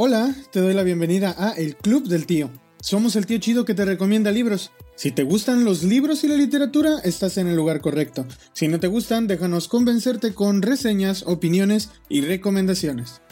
Hola, te doy la bienvenida a El Club del Tío. Somos el tío chido que te recomienda libros. Si te gustan los libros y la literatura, estás en el lugar correcto. Si no te gustan, déjanos convencerte con reseñas, opiniones y recomendaciones.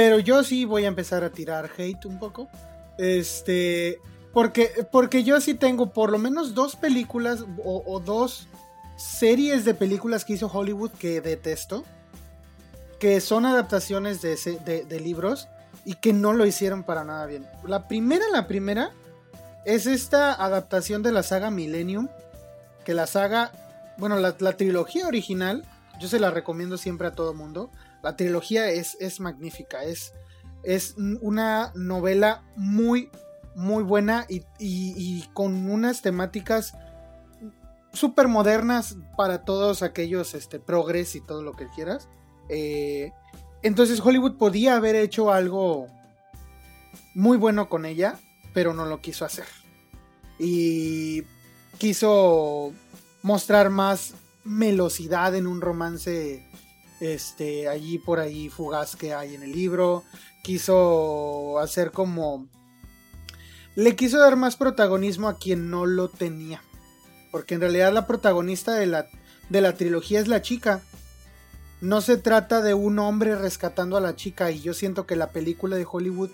Pero yo sí voy a empezar a tirar hate un poco. Este. Porque, porque yo sí tengo por lo menos dos películas o, dos series de películas que hizo Hollywood que detesto. Que son adaptaciones de, de, libros y que no lo hicieron para nada bien. La primera, la primera, es esta adaptación de la saga Millennium. Que la saga, bueno, la, la trilogía original, yo se la recomiendo siempre a todo mundo. La trilogía es, es magnífica, es, es una novela muy, muy buena y, con unas temáticas súper modernas para todos aquellos este, progres y todo lo que quieras. Eh, entonces Hollywood podía haber hecho algo muy bueno con ella, pero no lo quiso hacer. Y quiso mostrar más melosidad en un romance este, allí por ahí fugaz que hay en el libro. Quiso hacer como... Le quiso dar más protagonismo a quien no lo tenía. Porque en realidad la protagonista de la, de la trilogía es la chica. No se trata de un hombre rescatando a la chica y yo siento que la película de Hollywood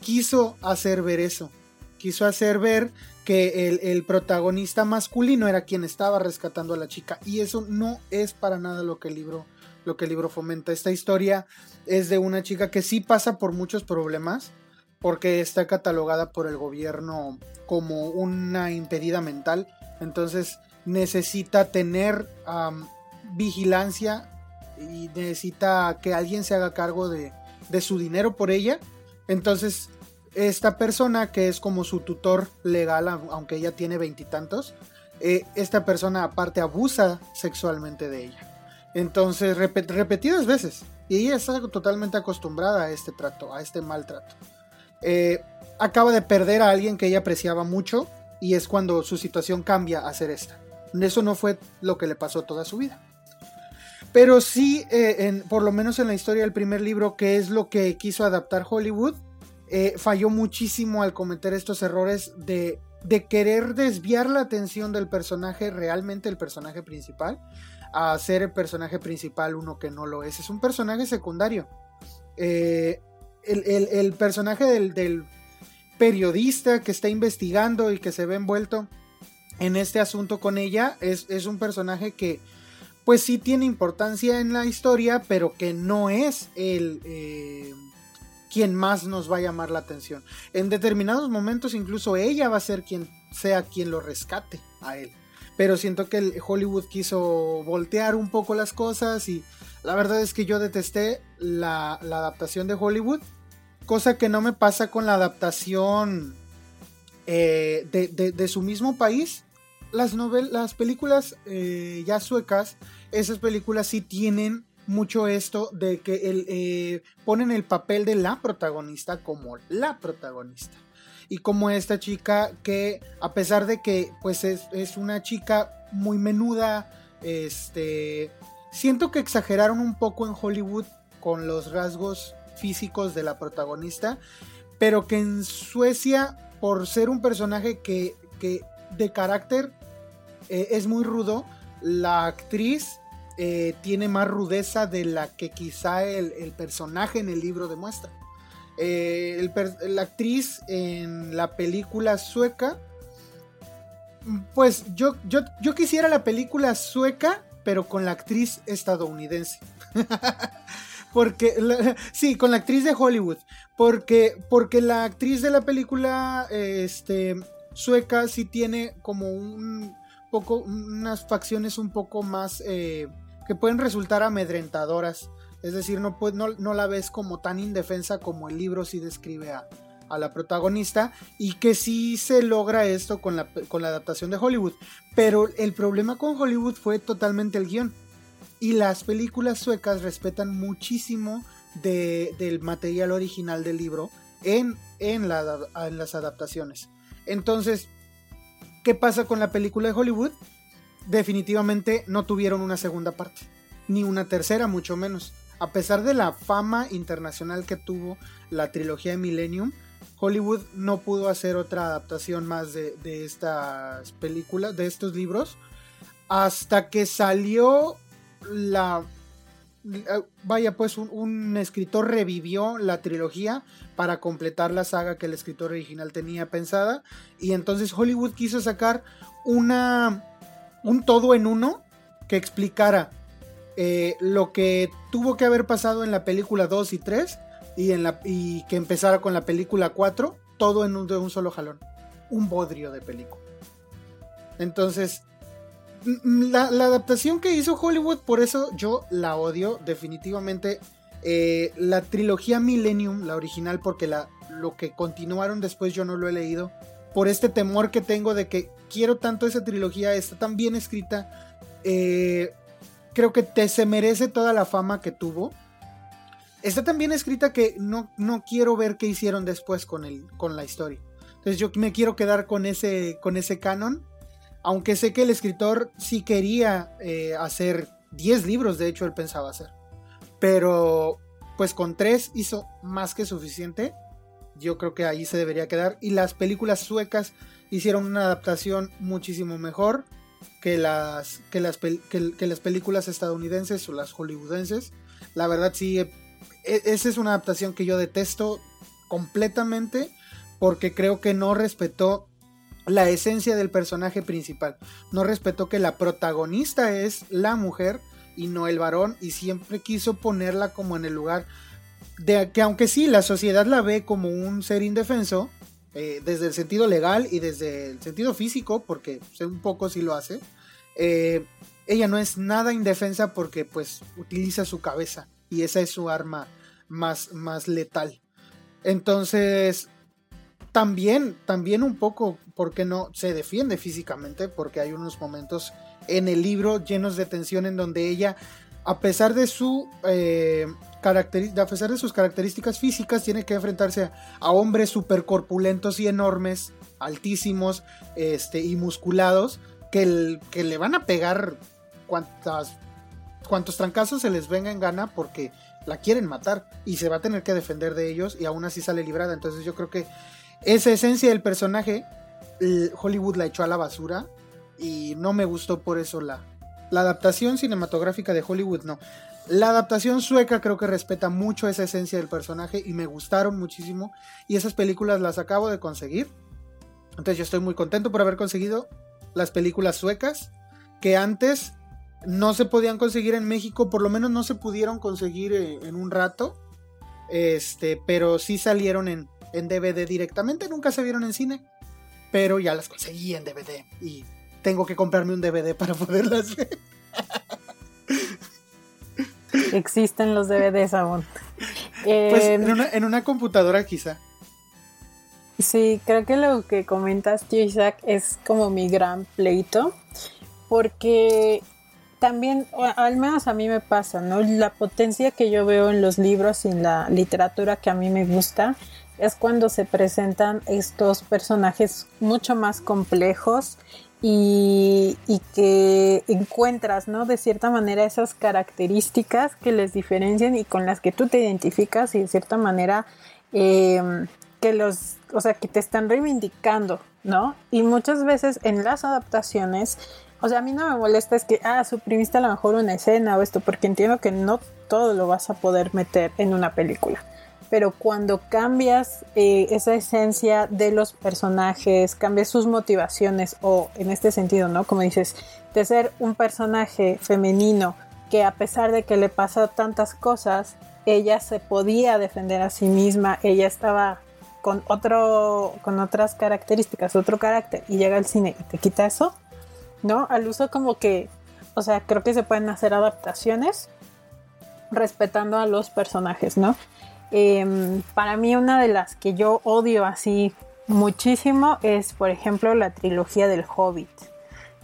quiso hacer ver eso. Quiso hacer ver que el, el, protagonista masculino era quien estaba rescatando a la chica y eso no es para nada lo que el libro lo que el libro fomenta. Esta historia es de una chica que sí pasa por muchos problemas porque está catalogada por el gobierno como una impedida mental. Entonces necesita tener vigilancia y necesita que alguien se haga cargo de, su dinero por ella. Entonces esta persona que es como su tutor legal, aunque ella tiene veintitantos, eh, esta persona aparte abusa sexualmente de ella. Entonces, repetidas veces. Y ella está totalmente acostumbrada a este trato, a este maltrato. Eh, acaba de perder a alguien que ella apreciaba mucho y es cuando su situación cambia a ser esta. Eso no fue lo que le pasó toda su vida. Pero sí, eh, por lo menos en la historia del primer libro, que es lo que quiso adaptar Hollywood, eh, falló muchísimo al cometer estos errores de, de querer desviar la atención del personaje, realmente el personaje principal, a ser el personaje principal uno que no lo es. Es un personaje secundario. Eh, el, personaje del, periodista que está investigando y que se ve envuelto en este asunto con ella es, un personaje que pues sí tiene importancia en la historia, pero que no es el... Eh, quien más nos va a llamar la atención. En determinados momentos incluso ella va a ser quien sea quien lo rescate a él pero siento que Hollywood quiso voltear un poco las cosas y la verdad es que yo detesté la, adaptación de Hollywood, cosa que no me pasa con la adaptación eh, de, su mismo país. Las, las películas eh, ya suecas, esas películas sí tienen mucho esto de que el, eh, ponen el papel de la protagonista como la protagonista y como esta chica que a pesar de que pues es, una chica muy menuda, este, siento que exageraron un poco en Hollywood con los rasgos físicos de la protagonista, pero que en Suecia, por ser un personaje que, de carácter eh, es muy rudo, la actriz eh, tiene más rudeza de la que quizá el personaje en el libro demuestra. Eh, la actriz en la película sueca. Pues yo, yo, yo quisiera la película sueca, pero con la actriz estadounidense. porque sí, con la actriz de Hollywood. Porque, porque la actriz de la película este, sueca sí tiene como un poco, unas facciones un poco más eh, que pueden resultar amedrentadoras. Es decir, no, la ves como tan indefensa como el libro sí describe a, la protagonista y que sí se logra esto con la, adaptación de Hollywood. Pero el problema con Hollywood fue totalmente el guion. Y las películas suecas respetan muchísimo del material original del libro en las adaptaciones. Entonces, ¿qué pasa con la película de Hollywood? Definitivamente no tuvieron una segunda parte, ni una tercera, mucho menos. A pesar de la fama internacional que tuvo la trilogía de Millennium, Hollywood no pudo hacer otra adaptación más de, estas películas, de estos libros, hasta que salió la... Vaya, pues un, escritor revivió la trilogía para completar la saga que el escritor original tenía pensada. Y entonces Hollywood quiso sacar una, un todo en uno que explicara eh, lo que tuvo que haber pasado en la película 2 y 3 y, que empezara con la película 4, todo en un, solo jalón. Un bodrio de película. Entonces, la, adaptación que hizo Hollywood, por eso yo la odio definitivamente. Eh, la trilogía Millennium, la original, porque la, lo que continuaron después yo no lo he leído. Por este temor que tengo de que quiero tanto esa trilogía, está tan bien escrita. Eh, creo que te, se merece toda la fama que tuvo. Está tan bien escrita que no, no quiero ver qué hicieron después con, el, con la historia. Entonces yo me quiero quedar con ese, con ese canon. Aunque sé que el escritor sí quería eh, hacer 10 libros, de hecho él pensaba hacer. Pero pues con 3 hizo más que suficiente. Yo creo que ahí se debería quedar. Y las películas suecas hicieron una adaptación muchísimo mejor que las, que las, que las películas estadounidenses o las hollywoodenses. La verdad sí e, esa es una adaptación que yo detesto completamente porque creo que no respetó la esencia del personaje principal. No respetó que la protagonista es la mujer y no el varón y siempre quiso ponerla como en el lugar de que aunque sí la sociedad la ve como un ser indefenso, eh, desde el sentido legal y desde el sentido físico, porque un poco sí lo hace, eh, ella no es nada indefensa porque pues utiliza su cabeza y esa es su arma más, más letal. Entonces, también, también un poco, porque no? Se defiende físicamente, porque hay unos momentos en el libro llenos de tensión en donde ella, a pesar de su eh, a pesar de sus características físicas, tiene que enfrentarse a, hombres súper corpulentos y enormes, altísimos, este, y musculados, que, que le van a pegar cuantas cuantos trancazos se les venga en gana porque la quieren matar y se va a tener que defender de ellos y aún así sale librada. Entonces yo creo que esa esencia del personaje Hollywood la echó a la basura y no me gustó por eso la, la adaptación cinematográfica de Hollywood, no. La adaptación sueca creo que respeta mucho esa esencia del personaje y me gustaron muchísimo y esas películas las acabo de conseguir. Entonces yo estoy muy contento por haber conseguido las películas suecas que antes no se podían conseguir en México, por lo menos no se pudieron conseguir eh, en un rato. Este, pero sí salieron en, en DVD directamente, nunca se vieron en cine. Pero ya las conseguí en DVD y tengo que comprarme un DVD para poderlas ver. Existen los DVDs aún. Pues en, em, una, en una computadora quizá. Sí, creo que lo que comentas, Isaac, es como mi gran pleito. Porque también, al menos a mí me pasa, ¿no? La potencia que yo veo en los libros y en la literatura que a mí me gusta es cuando se presentan estos personajes mucho más complejos y, que encuentras, ¿no? De cierta manera esas características que les diferencian y con las que tú te identificas y de cierta manera em, que los, o sea, que te están reivindicando, ¿no? Y muchas veces en las adaptaciones o sea, a mí no me molesta es que, ah, suprimiste a lo mejor una escena o esto, porque entiendo que no todo lo vas a poder meter en una película. Pero cuando cambias eh, esa esencia de los personajes, cambias sus motivaciones, o en este sentido, ¿no? Como dices, de ser un personaje femenino que a pesar de que le pasa tantas cosas, ella se podía defender a sí misma, ella estaba con otro, con otras características, otro carácter, y llega al cine y te quita eso, ¿no? Al uso como que, o sea, creo que se pueden hacer adaptaciones respetando a los personajes, ¿no? Em, para mí una de las que yo odio así muchísimo es, por ejemplo, la trilogía del Hobbit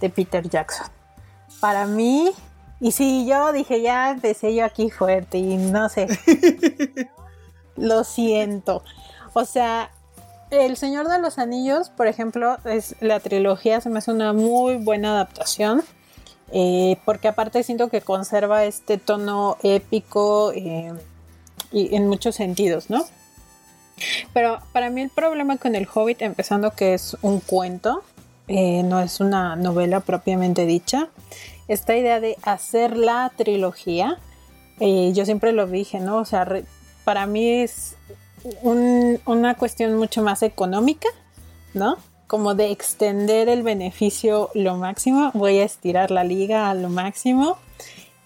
de Peter Jackson. Para mí, y si yo dije, ya empecé yo aquí fuerte y no sé, lo siento. O sea, El Señor de los Anillos, por ejemplo, es la trilogía, se me hace una muy buena adaptación. Eh, porque aparte siento que conserva este tono épico eh, y en muchos sentidos, ¿no? Pero para mí el problema con el Hobbit, empezando que es un cuento, eh, no es una novela propiamente dicha, esta idea de hacer la trilogía, eh, yo siempre lo dije, ¿no? O sea, para mí es una cuestión mucho más económica, ¿no? Como de extender el beneficio lo máximo, voy a estirar la liga a lo máximo.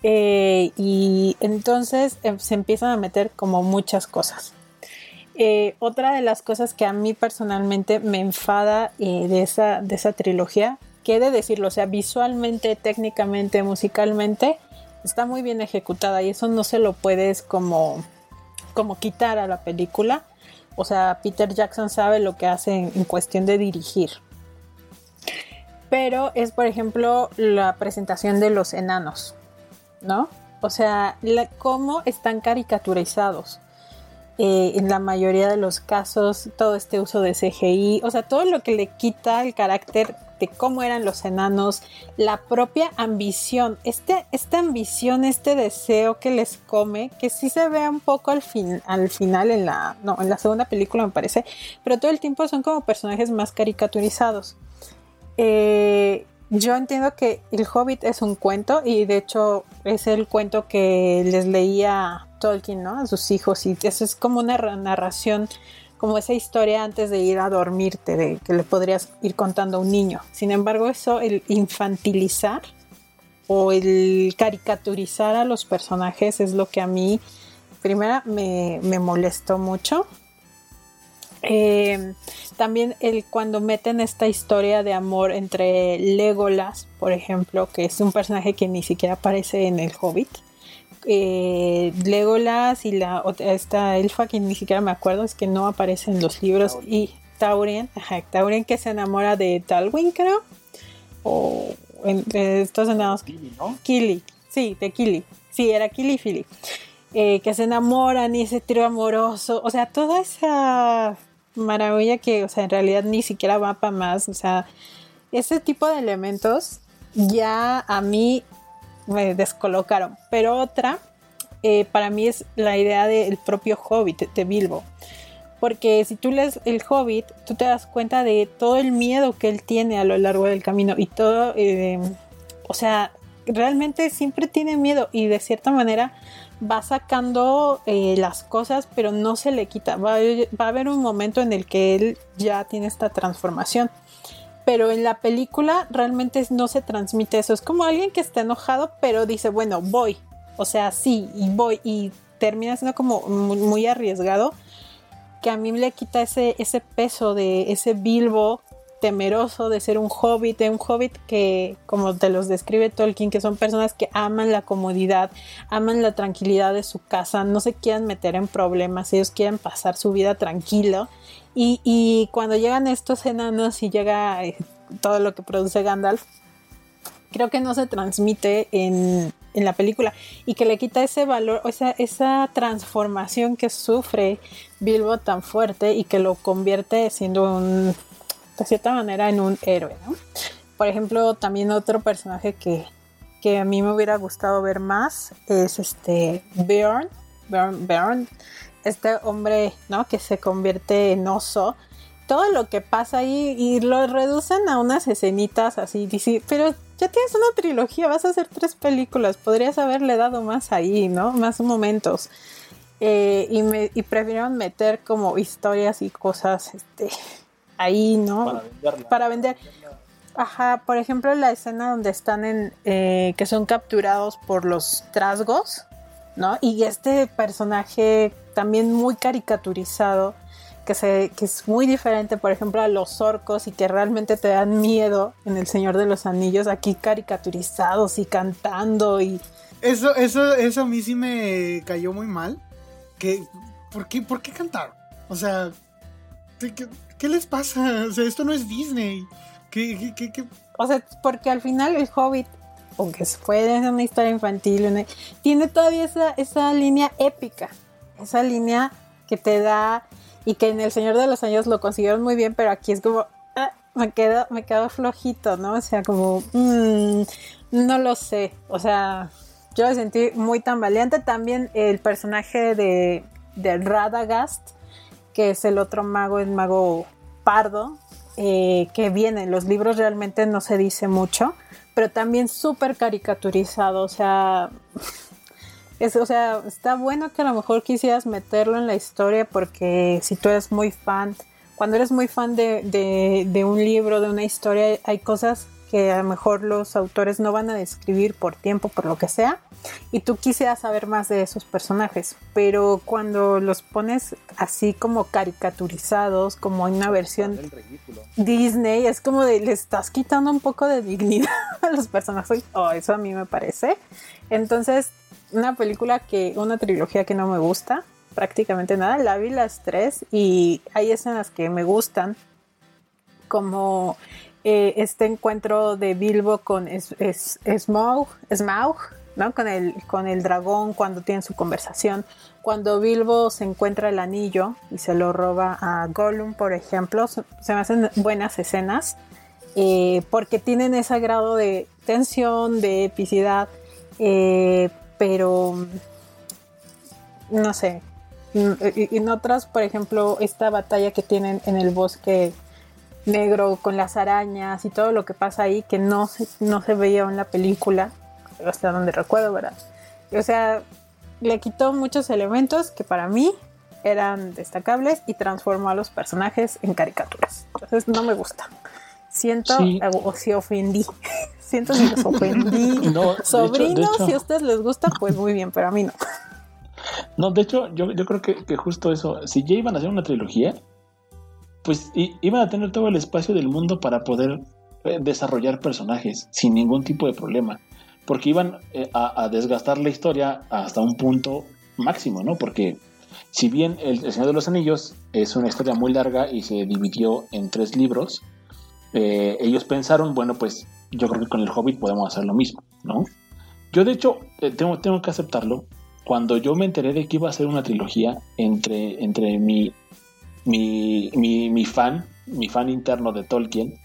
Eh, y entonces se empiezan a meter como muchas cosas. Eh, otra de las cosas que a mí personalmente me enfada eh, de, esa, de esa trilogía, que he de decirlo, o sea, visualmente, técnicamente, musicalmente, está muy bien ejecutada y eso no se lo puedes como, como quitar a la película. O sea, Peter Jackson sabe lo que hace en, cuestión de dirigir. Pero es, por ejemplo, la presentación de los enanos, ¿no? O sea, cómo están caricaturizados eh, en la mayoría de los casos todo este uso de CGI, o sea, todo lo que le quita el carácter de cómo eran los enanos, la propia ambición, este, esta ambición, este deseo que les come, que sí se ve un poco al, fin, al final en la, no, en la segunda película me parece, pero todo el tiempo son como personajes más caricaturizados. Eh, yo entiendo que El Hobbit es un cuento y de hecho es el cuento que les leía Tolkien, ¿no? A sus hijos y eso es como una narración, como esa historia antes de ir a dormirte, de que le podrías ir contando a un niño. Sin embargo, eso, el infantilizar o el caricaturizar a los personajes es lo que a mí, primera, me, me molestó mucho eh, también el cuando meten esta historia de amor entre Legolas, por ejemplo, que es un personaje que ni siquiera aparece en el Hobbit. Eh, Legolas y la esta elfa que ni siquiera me acuerdo es que no aparece en los libros y Taurien, ajá, Taurien que se enamora de Talwyn creo o entre estos enanos Kili, ¿no? Kili, sí, de Kili, sí, era Kili y Philly. Eh, que se enamoran y ese trío amoroso, o sea, toda esa maravilla que, o sea, en realidad ni siquiera va para más. O sea, ese tipo de elementos ya a mí me descolocaron. Pero otra, eh, para mí es la idea del propio Hobbit de Bilbo. Porque si tú lees el Hobbit, tú te das cuenta de todo el miedo que él tiene a lo largo del camino y todo, eh, o sea, realmente siempre tiene miedo y de cierta manera va sacando eh, las cosas, pero no se le quita. Va, a haber un momento en el que él ya tiene esta transformación. Pero en la película realmente no se transmite eso. Es como alguien que está enojado, pero dice, bueno, voy. O sea, sí, y voy. Y termina siendo como muy, arriesgado. Que a mí le quita ese, ese peso de ese Bilbo temeroso de ser un hobbit, de un hobbit que, como te los describe Tolkien, que son personas que aman la comodidad, aman la tranquilidad de su casa, no se quieren meter en problemas, ellos quieren pasar su vida tranquilo. Y, cuando llegan estos enanos y llega eh, todo lo que produce Gandalf, creo que no se transmite en, en la película y que le quita ese valor, o sea, esa transformación que sufre Bilbo tan fuerte y que lo convierte siendo un de cierta manera en un héroe, ¿no? Por ejemplo, también otro personaje que, que a mí me hubiera gustado ver más es este Bjorn, Bjorn, este hombre, ¿no? Que se convierte en oso. Todo lo que pasa ahí y lo reducen a unas escenitas así, dice, pero ya tienes una trilogía, vas a hacer tres películas, podrías haberle dado más ahí, ¿no? Más momentos. Eh, y, me, y prefirieron meter como historias y cosas este, ahí, ¿no? Para vender. Ajá, por ejemplo, la escena donde están en, eh, que son capturados por los trasgos, ¿no? Y este personaje también muy caricaturizado, que, se, que es muy diferente, por ejemplo, a los orcos y que realmente te dan miedo en El Señor de los Anillos, aquí caricaturizados y cantando y... Eso, eso, eso a mí sí me cayó muy mal, que ¿por qué, por qué cantaron? O sea, ¿qué, les pasa? O sea, esto no es Disney. ¿Qué, qué, qué, O sea, porque al final el Hobbit, aunque ser una historia infantil, tiene todavía esa, esa línea épica, esa línea que te da y que en El Señor de los Años lo consiguieron muy bien, pero aquí es como, ah, me quedo, me quedo flojito, ¿no? O sea, como, mm, no lo sé, o sea, yo me sentí muy tan valiente. También el personaje de, de Radagast, que es el otro mago, el mago pardo, eh, que viene. En los libros realmente no se dice mucho, pero también súper caricaturizado. O sea, es, o sea, está bueno que a lo mejor quisieras meterlo en la historia porque si tú eres muy fan, cuando eres muy fan de, de, de un libro, de una historia, hay cosas que a lo mejor los autores no van a describir por tiempo, por lo que sea, y tú quisieras saber más de esos personajes, pero cuando los pones así como caricaturizados, como en una versión Disney, es como de le estás quitando un poco de dignidad a los personajes, oh, eso a mí me parece. Entonces, una película que, una trilogía que no me gusta, prácticamente nada, la vi las tres y hay escenas que me gustan, como eh, este encuentro de Bilbo con Smaug, ¿no? Con el, con el dragón cuando tienen su conversación. Cuando Bilbo se encuentra el anillo y se lo roba a Gollum, por ejemplo, se, me hacen buenas escenas eh, porque tienen ese grado de tensión, de epicidad, eh, pero no sé. En otras, por ejemplo, esta batalla que tienen en el bosque negro con las arañas y todo lo que pasa ahí que no se, no se veía en la película, hasta donde recuerdo, ¿verdad? O sea, le quitó muchos elementos que para mí eran destacables y transformó a los personajes en caricaturas. Entonces no me gusta. Siento, o si ofendí. Siento que los ofendí. Sobrinos, si a ustedes les gusta, pues muy bien, pero a mí no. No, de hecho, yo, yo creo que, que, justo eso, si ya iban a hacer una trilogía, pues iban a tener todo el espacio del mundo para poder eh, desarrollar personajes sin ningún tipo de problema. Porque iban eh, a, desgastar la historia hasta un punto máximo, ¿no? Porque si bien el, Señor de los Anillos es una historia muy larga y se dividió en tres libros, eh, ellos pensaron, bueno, pues yo creo que con el Hobbit podemos hacer lo mismo, ¿no? Yo de hecho tengo, tengo que aceptarlo. Cuando yo me enteré de que iba a ser una trilogía entre, entre mi mi, mi, fan, mi fan interno de Tolkien,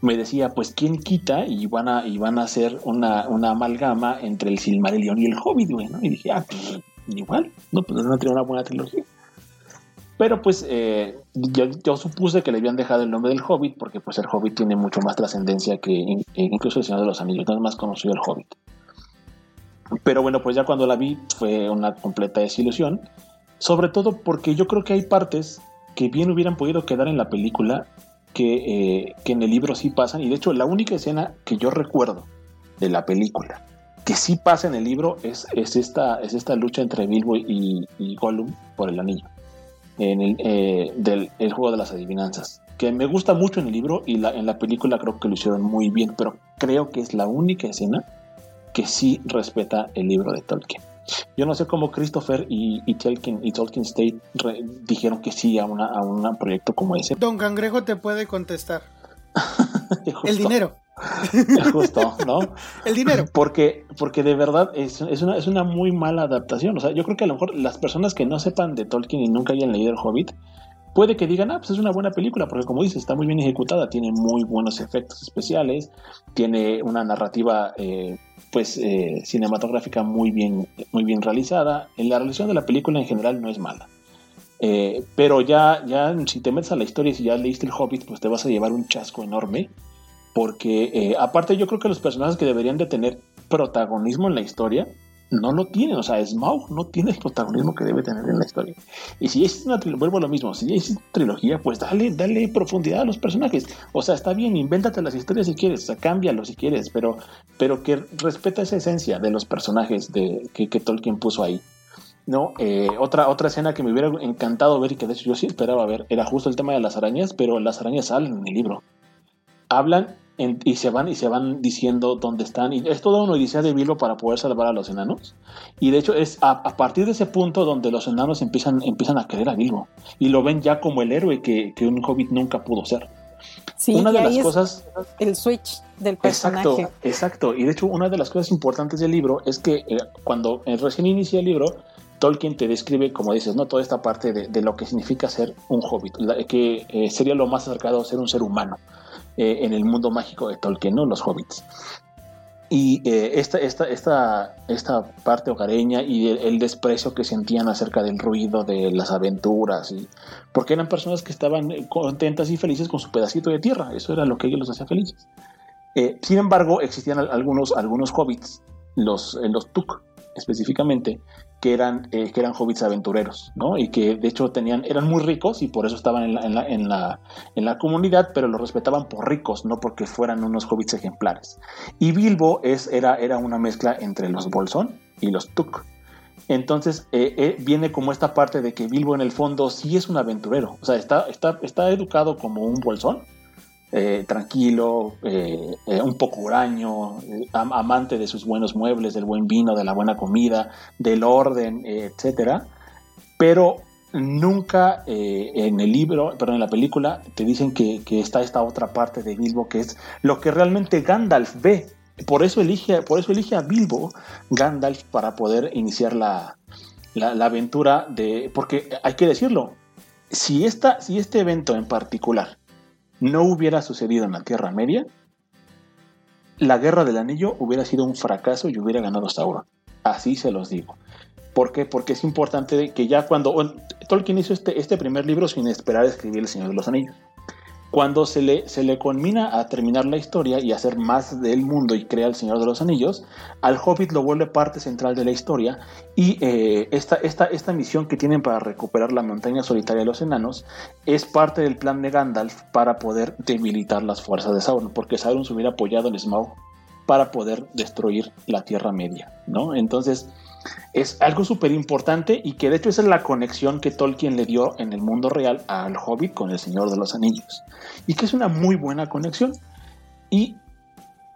me decía, pues quién quita y van a, y van a hacer una, una amalgama entre el Silmarillion y el Hobbit, güey, Y dije, ah, pues, igual, no, pues no tiene una buena trilogía. Pero pues eh, yo, supuse que le habían dejado el nombre del Hobbit porque pues el Hobbit tiene mucho más trascendencia que incluso el Señor de los Anillos, no es más conocido el Hobbit. Pero bueno, pues ya cuando la vi fue una completa desilusión, sobre todo porque yo creo que hay partes que bien hubieran podido quedar en la película, que, eh, que, en el libro sí pasan. Y de hecho, la única escena que yo recuerdo de la película que sí pasa en el libro es, es, esta, es esta lucha entre Bilbo y, Gollum por el anillo. En el, eh, del el juego de las adivinanzas. Que me gusta mucho en el libro y la, en la película creo que lo hicieron muy bien, pero creo que es la única escena que sí respeta el libro de Tolkien. Yo no sé cómo Christopher y, y, Tolkien, y Tolkien State dijeron que sí a, una, a un proyecto como ese. Don Cangrejo te puede contestar. el dinero. Justo, ¿no? el dinero. Porque, porque de verdad es, es, una, es una muy mala adaptación. O sea, yo creo que a lo mejor las personas que no sepan de Tolkien y nunca hayan leído El Hobbit, puede que digan, ah, pues es una buena película, porque como dice, está muy bien ejecutada, tiene muy buenos efectos especiales, tiene una narrativa eh, pues eh, cinematográfica muy bien, muy bien realizada. En la realización de la película en general no es mala. Eh, pero ya, ya si te metes a la historia y si ya leíste el Hobbit, pues te vas a llevar un chasco enorme. Porque aparte yo creo que los personajes que deberían de tener protagonismo en la historia no lo tiene, o sea, Smaug no tiene el protagonismo que debe tener en la historia. Y si es una trilogía, vuelvo a lo mismo, si es trilogía, pues dale, dale profundidad a los personajes. O sea, está bien, invéntate las historias si quieres, o sea, cámbialo si quieres, pero, pero que respeta esa esencia de los personajes de, que, Tolkien puso ahí. ¿no? Eh, otra, otra escena que me hubiera encantado ver y que de hecho yo sí esperaba ver era justo el tema de las arañas, pero las arañas salen en el libro. Hablan y se van y se van diciendo dónde están y es toda una odisea de Bilbo para poder salvar a los enanos y de hecho es a, partir de ese punto donde los enanos empiezan, empiezan a querer a Bilbo y lo ven ya como el héroe que, un hobbit nunca pudo ser sí, una de las cosas el switch del personaje exacto exacto y de hecho una de las cosas importantes del libro es que eh, cuando recién inicia el libro Tolkien te describe, como dices, ¿no? toda esta parte de, lo que significa ser un hobbit, que eh, sería lo más acercado a ser un ser humano. Eh, en el mundo mágico de Tolkien, ¿no? Los hobbits. Y eh, esta, esta, esta, esta parte hogareña y el, desprecio que sentían acerca del ruido, de las aventuras, y, porque eran personas que estaban contentas y felices con su pedacito de tierra, eso era lo que ellos los hacía felices. Eh, sin embargo, existían algunos, algunos hobbits, los, los Tuk específicamente, que eran, eh, que eran hobbits aventureros, ¿no? Y que de hecho tenían, eran muy ricos y por eso estaban en la, en la, en la, en la comunidad, pero los respetaban por ricos, no porque fueran unos hobbits ejemplares. Y Bilbo es, era, era una mezcla entre los Bolsón y los Tuk. Entonces eh, eh, viene como esta parte de que Bilbo en el fondo sí es un aventurero, o sea, está, está, está educado como un bolsón, eh, tranquilo, eh, eh, un poco huraño, amante de sus buenos muebles, del buen vino, de la buena comida, del orden, etcétera. Pero nunca en el libro, pero en la película, te dicen que, está esta otra parte de Bilbo que es lo que realmente Gandalf ve. Por eso elige, por eso elige a Bilbo Gandalf para poder iniciar la, la, aventura de. Porque hay que decirlo. Si, esta, si este evento en particular no hubiera sucedido en la Tierra Media, la Guerra del Anillo hubiera sido un fracaso y hubiera ganado Sauron. Así se los digo. ¿Por qué? Porque es importante que ya cuando Tolkien hizo este, este primer libro sin esperar escribir El Señor de los Anillos. Cuando se le, se le conmina a terminar la historia y hacer más del mundo y crea el Señor de los Anillos, al Hobbit lo vuelve parte central de la historia y eh, esta, esta, esta misión que tienen para recuperar la montaña solitaria de los enanos es parte del plan de Gandalf para poder debilitar las fuerzas de Sauron, porque Sauron se hubiera apoyado en Smaug para poder destruir la Tierra Media, ¿no? Entonces, es algo súper importante y que de hecho esa es la conexión que Tolkien le dio en el mundo real al Hobbit con el Señor de los Anillos. Y que es una muy buena conexión. Y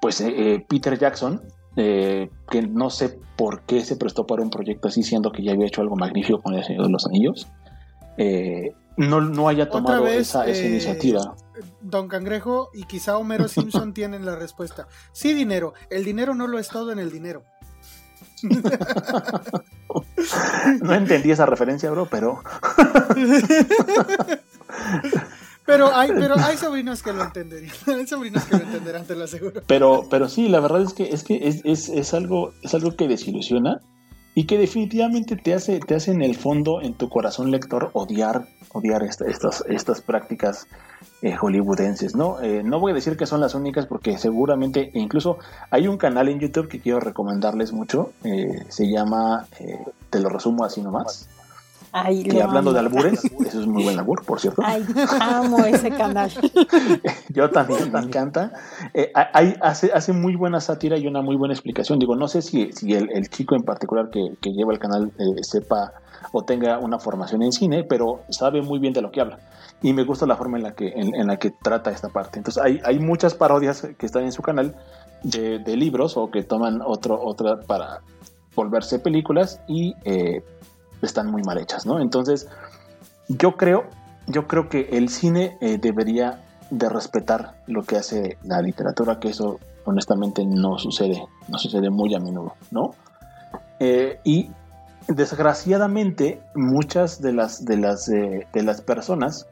pues eh, eh, Peter Jackson, eh, que no sé por qué se prestó para un proyecto así, siendo que ya había hecho algo magnífico con el Señor de los Anillos, no, no, haya tomado esa, iniciativa. Don Cangrejo y quizá Homero Simpson tienen la respuesta. Sí, dinero. El dinero no lo es todo en el dinero. no entendí esa referencia, bro, pero. pero hay, pero hay sobrinos que lo entenderían. Hay sobrinos que lo entenderán, te lo aseguro. Pero, pero sí, la verdad es que es que es, es, es algo, es algo que desilusiona y que definitivamente te hace, te hace en el fondo, en tu corazón lector, odiar, odiar estas, estas prácticas eh, hollywoodenses, ¿no? Eh, no voy a decir que son las únicas porque seguramente, incluso hay un canal en YouTube que quiero recomendarles mucho, eh, se llama, te lo resumo así nomás, y hablando de albures, eso es muy buen albur, por cierto. Ay, amo ese canal. Yo también, me encanta. Eh, hace, hace muy buena sátira y una muy buena explicación. Digo, no sé si, si el, chico en particular que, lleva el canal eh, sepa o tenga una formación en cine, pero sabe muy bien de lo que habla. Y me gusta la forma en la que, en, la que trata esta parte. Entonces, hay, hay muchas parodias que están en su canal de, libros o que toman otro, otra para volverse películas y eh, están muy mal hechas, ¿no? Entonces, yo creo, yo creo que el cine eh, debería de respetar lo que hace la literatura, que eso honestamente no sucede, no sucede muy a menudo, ¿no? Eh, y desgraciadamente muchas de las, de las, eh, de las personas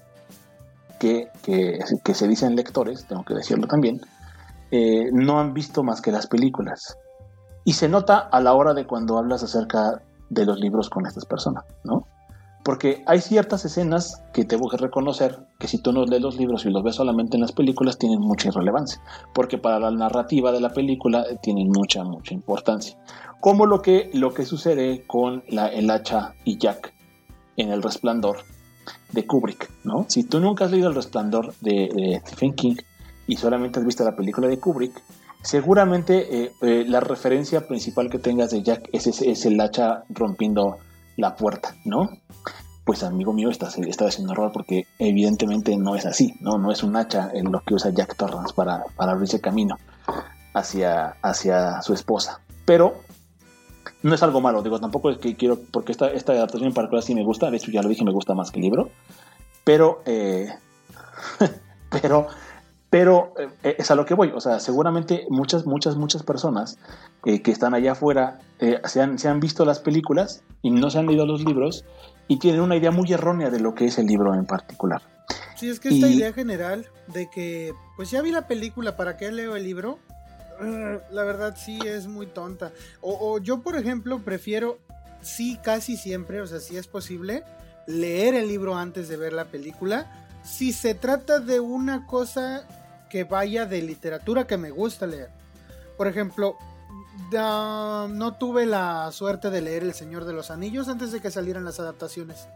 que, que, se dicen lectores, tengo que decirlo también, no han visto más que las películas. Y se nota a la hora de cuando hablas acerca de los libros con estas personas, ¿no? Porque hay ciertas escenas que tengo que reconocer que si tú no lees los libros y los ves solamente en las películas tienen mucha irrelevancia, porque para la narrativa de la película tienen mucha, mucha importancia. Como lo que, lo que sucede con la, el hacha y Jack en El Resplandor de Kubrick, ¿no? Si tú nunca has leído El Resplandor de Stephen King y solamente has visto la película de Kubrick, seguramente eh, eh, la referencia principal que tengas de Jack es, es, el hacha rompiendo la puerta, ¿no? pues amigo mío, estás, estás haciendo error porque evidentemente no es así, ¿no? No es un hacha en lo que usa Jack Torrance para, para abrirse camino hacia, hacia su esposa. Pero no es algo malo, digo, tampoco es que quiero, porque esta, esta adaptación en particular sí me gusta, de hecho ya lo dije, me gusta más que el libro, pero, eh, pero, pero eh, es a lo que voy, o sea, seguramente muchas, muchas, muchas personas eh, que están allá afuera se, han, se han visto las películas y no se han leído los libros y tienen una idea muy errónea de lo que es el libro en particular. Sí, es que esta idea general de que, pues ya vi la película, ¿para qué leo el libro? Mm, la verdad sí es muy tonta. O, yo, por ejemplo, prefiero, sí, casi siempre, o sea, si es posible, leer el libro antes de ver la película. Si se trata de una cosa que vaya de literatura que me gusta leer. Por ejemplo, no tuve la suerte de leer El Señor de los Anillos antes de que salieran las adaptaciones.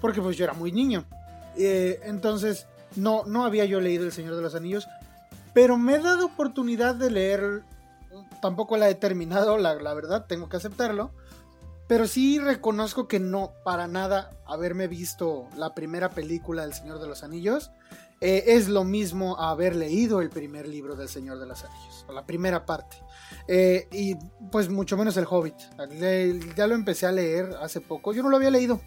Porque pues yo era muy niño. Eh, entonces, no, no había yo leído El Señor de los Anillos. Pero me he dado oportunidad de leer. Tampoco la he terminado, la, verdad, tengo que aceptarlo. Pero sí reconozco que no, para nada, haberme visto la primera película del Señor de los Anillos. Eh, es lo mismo haber leído el primer libro del Señor de los Anillos, o la primera parte. Eh, y pues mucho menos el Hobbit. ya lo empecé a leer hace poco, yo no lo había leído.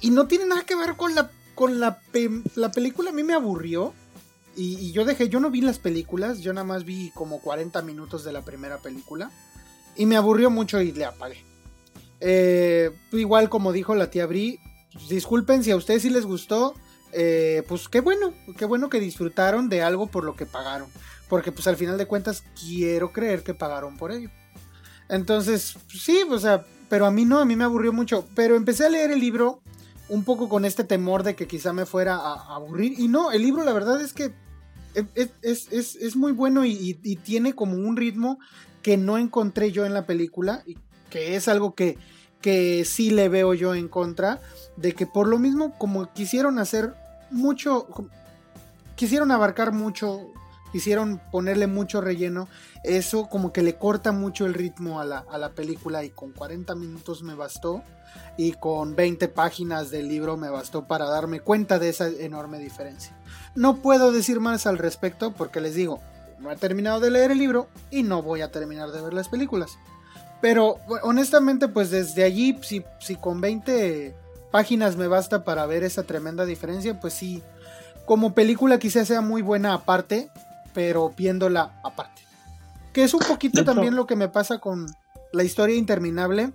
Y no tiene nada que ver con la, con la, la película, a mí me aburrió. Y, yo dejé, yo no vi las películas, yo nada más vi como 40 minutos de la primera película. Y me aburrió mucho y le apagué. Eh, igual como dijo la tía Bri, disculpen si a ustedes sí les gustó. Eh, pues qué bueno, qué bueno que disfrutaron de algo por lo que pagaron. Porque pues al final de cuentas quiero creer que pagaron por ello. Entonces, sí, o sea, pero a mí no, a mí me aburrió mucho. Pero empecé a leer el libro un poco con este temor de que quizá me fuera a, aburrir. Y no, el libro la verdad es que es, muy bueno y, tiene como un ritmo que no encontré yo en la película y que es algo que, que sí le veo yo en contra de que por lo mismo como quisieron hacer mucho, quisieron abarcar mucho, quisieron ponerle mucho relleno, eso como que le corta mucho el ritmo a la, a la película y con 40 minutos me bastó y con 20 páginas del libro me bastó para darme cuenta de esa enorme diferencia. No puedo decir más al respecto porque les digo, no he terminado de leer el libro y no voy a terminar de ver las películas. Pero honestamente, pues desde allí, si, si con 20 páginas me basta para ver esa tremenda diferencia, pues sí, como película quizás sea muy buena aparte, pero viéndola aparte. Que es un poquito también lo que me pasa con la historia interminable,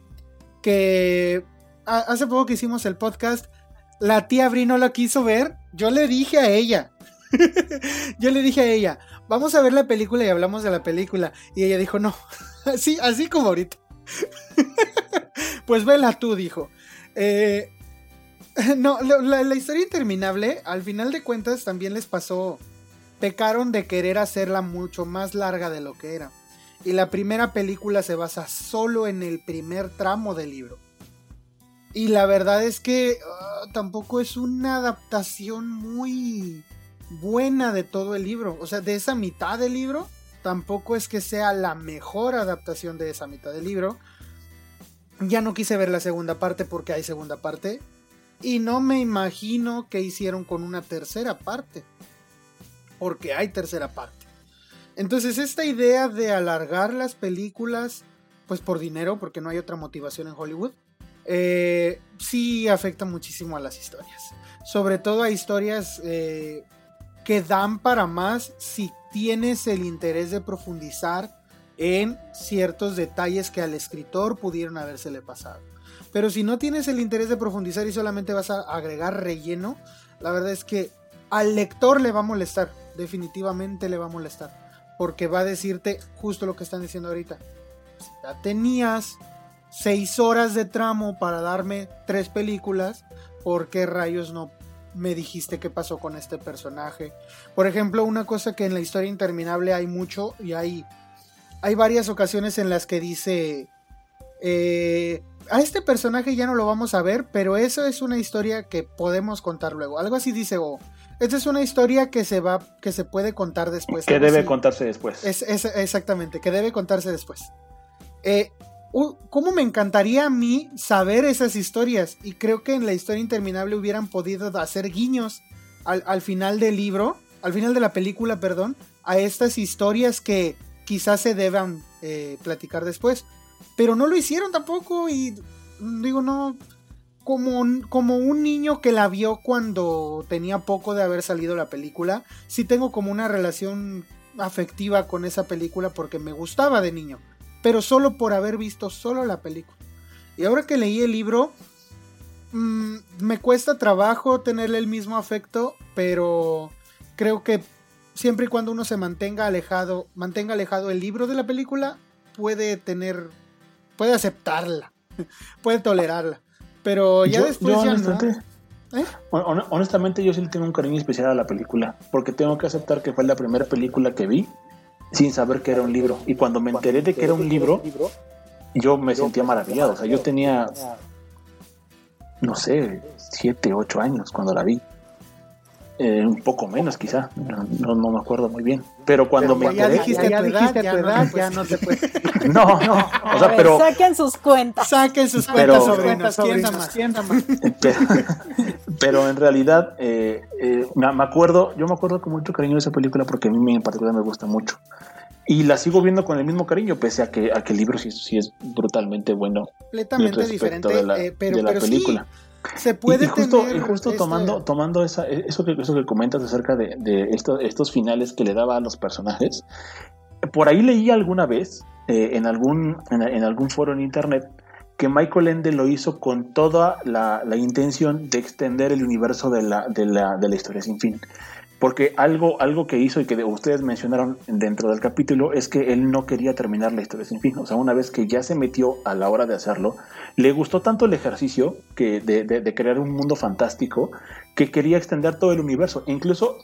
que hace poco que hicimos el podcast, la tía Bri no la quiso ver, yo le dije a ella, yo le dije a ella, vamos a ver la película y hablamos de la película, y ella dijo, no, así, así como ahorita. pues vela tú, dijo. Eh, no, la, historia interminable, al final de cuentas, también les pasó. Pecaron de querer hacerla mucho más larga de lo que era. Y la primera película se basa solo en el primer tramo del libro. Y la verdad es que ah, tampoco es una adaptación muy buena de todo el libro. O sea, de esa mitad del libro, tampoco es que sea la mejor adaptación de esa mitad del libro. Ya no quise ver la segunda parte porque hay segunda parte. Y no me imagino qué hicieron con una tercera parte. Porque hay tercera parte. Entonces esta idea de alargar las películas, pues por dinero, porque no hay otra motivación en Hollywood, eh, sí afecta muchísimo a las historias. Sobre todo a historias eh, que dan para más si tienes el interés de profundizar en ciertos detalles que al escritor pudieron habérsele pasado. Pero si no tienes el interés de profundizar y solamente vas a agregar relleno, la verdad es que al lector le va a molestar, definitivamente le va a molestar porque va a decirte justo lo que están diciendo ahorita. Si ya tenías seis horas de tramo para darme tres películas, ¿por qué rayos no me dijiste qué pasó con este personaje? Por ejemplo, una cosa que en la historia interminable hay mucho y hay, hay varias ocasiones en las que dice... Eh, a este personaje ya no lo vamos a ver, pero eso es una historia que podemos contar luego. Algo así dice, o esta es una historia que se va, que se puede contar después. Que debe contarse después. Es, exactamente, que debe contarse después. Eh, ¿cómo me encantaría a mí saber esas historias? Y creo que en la historia interminable hubieran podido hacer guiños al, final del libro, al final de la película, perdón, a estas historias que quizás se deban eh, platicar después. Pero no lo hicieron tampoco y digo, no, como, como un niño que la vio cuando tenía poco de haber salido la película, sí tengo como una relación afectiva con esa película porque me gustaba de niño pero solo por haber visto solo la película. Y ahora que leí el libro, mm, me cuesta trabajo tenerle el mismo afecto, pero creo que siempre y cuando uno se mantenga alejado, mantenga alejado el libro de la película, puede tener, puede aceptarla, puede tolerarla. Pero ya después ya no. ¿Eh? Honestamente, yo sí tengo un cariño especial a la película, porque tengo que aceptar que fue la primera película que vi sin saber que era un libro. Y cuando me enteré de que era un libro, yo me sentía maravillado. O sea, yo tenía, no sé, siete, ocho años cuando la vi. Eh, un poco menos quizá, no, no, me acuerdo muy bien. Pero cuando me ya dijiste ya, tu edad, ya, no, ya no te puedes. no, no, o sea, pero saquen sus cuentas. Saquen sus cuentas, sobrinos. ¿Quién más? Pero, en realidad eh, eh, me acuerdo, yo me acuerdo con mucho cariño de esa película porque a mí en particular me gusta mucho. Y la sigo viendo con el mismo cariño, pese a que, a que el libro sí, sí es brutalmente bueno. Completamente diferente, de la, pero, de la película. Sí se puede y, justo, y justo este tomando, tomando esa, eso, que, eso que comentas acerca de, de estos finales que le daba a los personajes, por ahí leí alguna vez eh, en, algún, en, algún foro en internet que Michael Ende lo hizo con toda la, la intención de extender el universo de la, de la, de la historia sin fin. Porque algo, algo que hizo y que ustedes mencionaron dentro del capítulo es que él no quería terminar la historia sin fin. O sea, una vez que ya se metió a la hora de hacerlo, le gustó tanto el ejercicio de, crear un mundo fantástico que quería extender todo el universo. incluso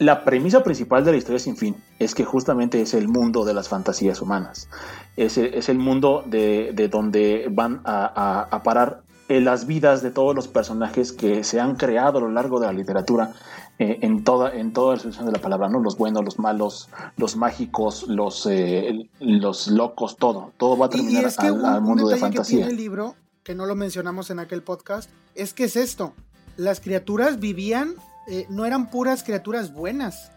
la premisa principal de la historia sin fin es que justamente es el mundo de las fantasías humanas. Es, el mundo de, de donde van a parar las vidas de todos los personajes que se han creado a lo largo de la literatura eh, en toda en toda la expresión de la palabra, ¿no? Los buenos, los malos, los mágicos, los eh, los locos, todo, todo va a terminar al, mundo de fantasía. Que tiene el libro que no lo mencionamos en aquel podcast es que es esto, las criaturas vivían eh, no eran puras criaturas buenas.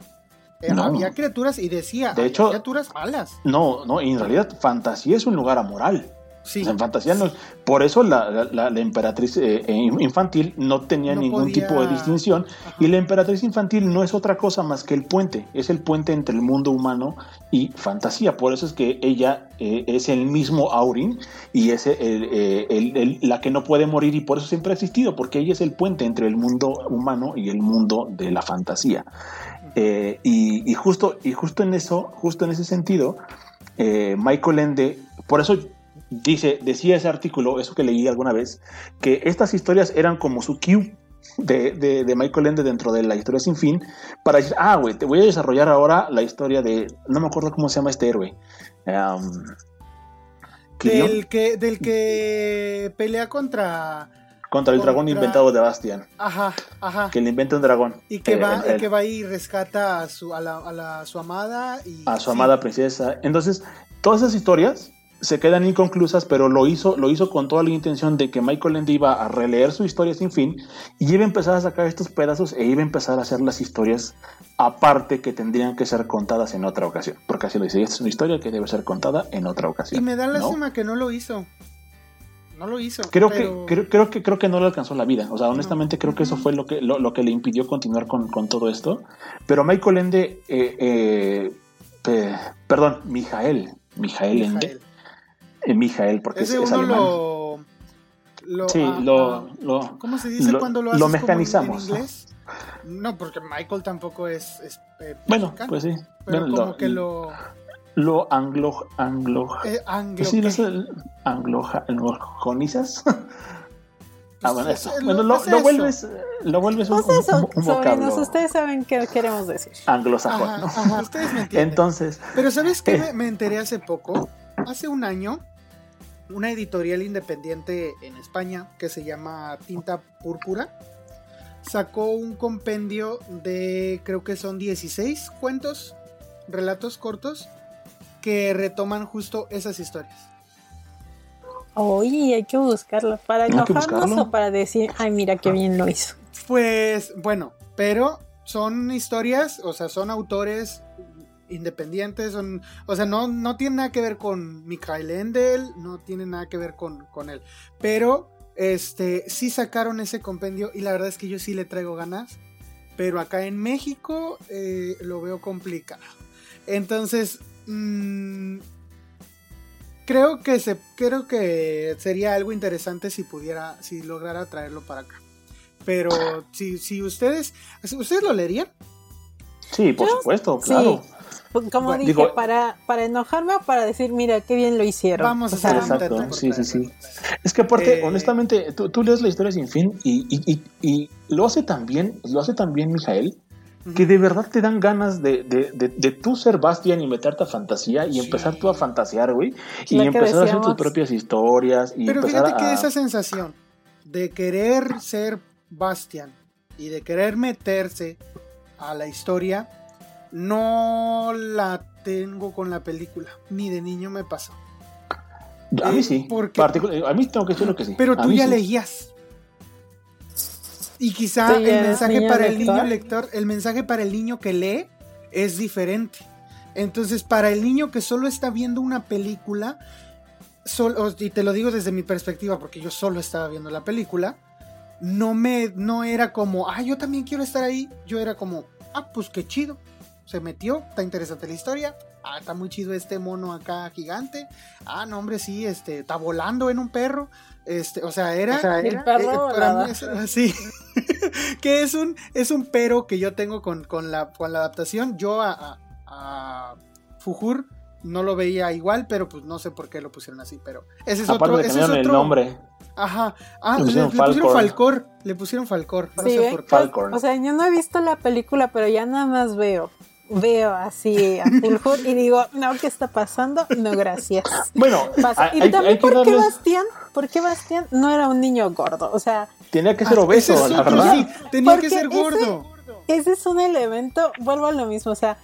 Había criaturas y decía, de hecho, criaturas malas. No, no, en realidad fantasía es un lugar amoral en fantasía no. Por eso la, emperatriz eh, eh, infantil no tenía ningún tipo de distinción. Y la emperatriz infantil no es otra cosa más que el puente. Es el puente entre el mundo humano y fantasía. Por eso es que ella eh, es el mismo Aurin y es la que no puede morir. Y por eso siempre ha existido. Porque ella es el puente entre el mundo humano y el mundo de la fantasía. y, justo, y justo en eso, justo en ese sentido, Michael Ende, por eso dice, decía ese artículo, eso que leí alguna vez, que estas historias eran como su cue de, de, Michael Ende dentro de la historia sin fin, para decir, ah, güey, te voy a desarrollar ahora la historia de, no me acuerdo cómo se llama este héroe. del, que, del que pelea contra... Contra el dragón inventado de Bastian. Ajá, ajá. Que le inventa un dragón. Y que, va, y que va y rescata a su, a la, a la, su amada. Y, a su amada princesa. Entonces, todas esas historias se quedan inconclusas, pero lo hizo, lo hizo con toda la intención de que Michael Ende iba a releer su historia sin fin y iba a empezar a sacar estos pedazos e iba a empezar a hacer las historias aparte que tendrían que ser contadas en otra ocasión. Porque así lo dice, esta es una historia que debe ser contada en otra ocasión. Y me da lástima que no lo hizo. No lo hizo. Creo, que, creo, que, creo que no le alcanzó la vida. O sea, honestamente creo que eso fue lo que, lo, que le impidió continuar con, todo esto. Pero Michael Ende, eh, eh, perdón, Mijael, Mijael Ende Mijael, porque es, es alemán. Lo, sí, lo, lo, ¿Cómo se dice cuando lo haces lo mecanizamos. en inglés? ¿no? porque Michael tampoco es. es eh, bueno, pues sí. Pero como lo, que lo. Lo anglo. anglo, eh, anglo sí, no sé, anglo, anglojonizas. ah, bueno, eso. bueno, lo, lo vuelves, lo vuelves un, pues eso, un, un vocablo. Ustedes saben qué queremos decir. Anglosajón, ajá, ¿no? Ajá, ustedes me entienden. Entonces. Pero ¿sabes qué? Eh. me enteré hace poco. Hace un año una editorial independiente en España que se llama Tinta Púrpura. Sacó un compendio de, creo que son 16 cuentos, relatos cortos, que retoman justo esas historias. Oye, hay que buscarlo. ¿Para enojarnos o para decir, ay, mira qué bien lo hizo? Pues, bueno, pero son historias, o sea, son autores independientes, son, o sea, no, no tiene nada que ver con Mikael Endel, no tiene nada que ver con, con él, pero este, sí sacaron ese compendio y la verdad es que yo sí le traigo ganas, pero acá en México eh, lo veo complicado. Entonces, mmm, creo que se, creo que sería algo interesante si pudiera, si lograra traerlo para acá. Pero si, si ustedes, ¿ustedes lo leerían? Sí, por supuesto, claro. Como dije, para, para enojarme o para decir, mira, qué bien lo hicieron. Vamos a hacer Exacto, sí, sí, sí. Es que aparte, eh, honestamente, tú, lees la historia sin fin y, y, y, lo hace tan bien, lo hace tan bien Mijael, que de verdad te dan ganas de, de, de, tú ser Bastian y meterte a fantasía y empezar tú a fantasear, güey. Y empezar a hacer tus propias historias. Y Pero fíjate que esa sensación de querer ser Bastian y de querer meterse a la historia, no la tengo con la película. Ni de niño me pasó. A mí eh, sí. Porque, a mí tengo que decir lo que sí. Pero tú ya leías. Y quizá el mensaje para el niño lector, el mensaje para el niño que lee es diferente. Entonces, para el niño que solo está viendo una película, solo, y te lo digo desde mi perspectiva, porque yo solo estaba viendo la película, no me, no era como, ah, yo también quiero estar ahí. Yo era como, ah, pues qué chido. Se metió, está interesante la historia. Ah, está muy chido este mono acá gigante. Ah, no, hombre, sí, este, está volando en un perro. Este, o sea, era. el perro. sí. que es un, es un pero que yo tengo con, la, con la adaptación. Yo a, a, Fujur no lo veía igual, pero pues no sé por qué lo pusieron así. Pero ese es otro. Ese es otro... el nombre. Ajá. Ah, le pusieron, Falcor. Le pusieron Falcor. Sí, por O sea, yo no he visto la película, pero ya nada más veo veo así a Fulhur y digo, no, ¿qué está pasando? No, gracias. Bueno, y también, ¿por qué Bastián? ¿Por qué Bastián no era un niño gordo? O sea, tenía que ser ah, obeso, la verdad. Sí, tenía que ser gordo. Ese, es un elemento, vuelvo a lo mismo, o sea,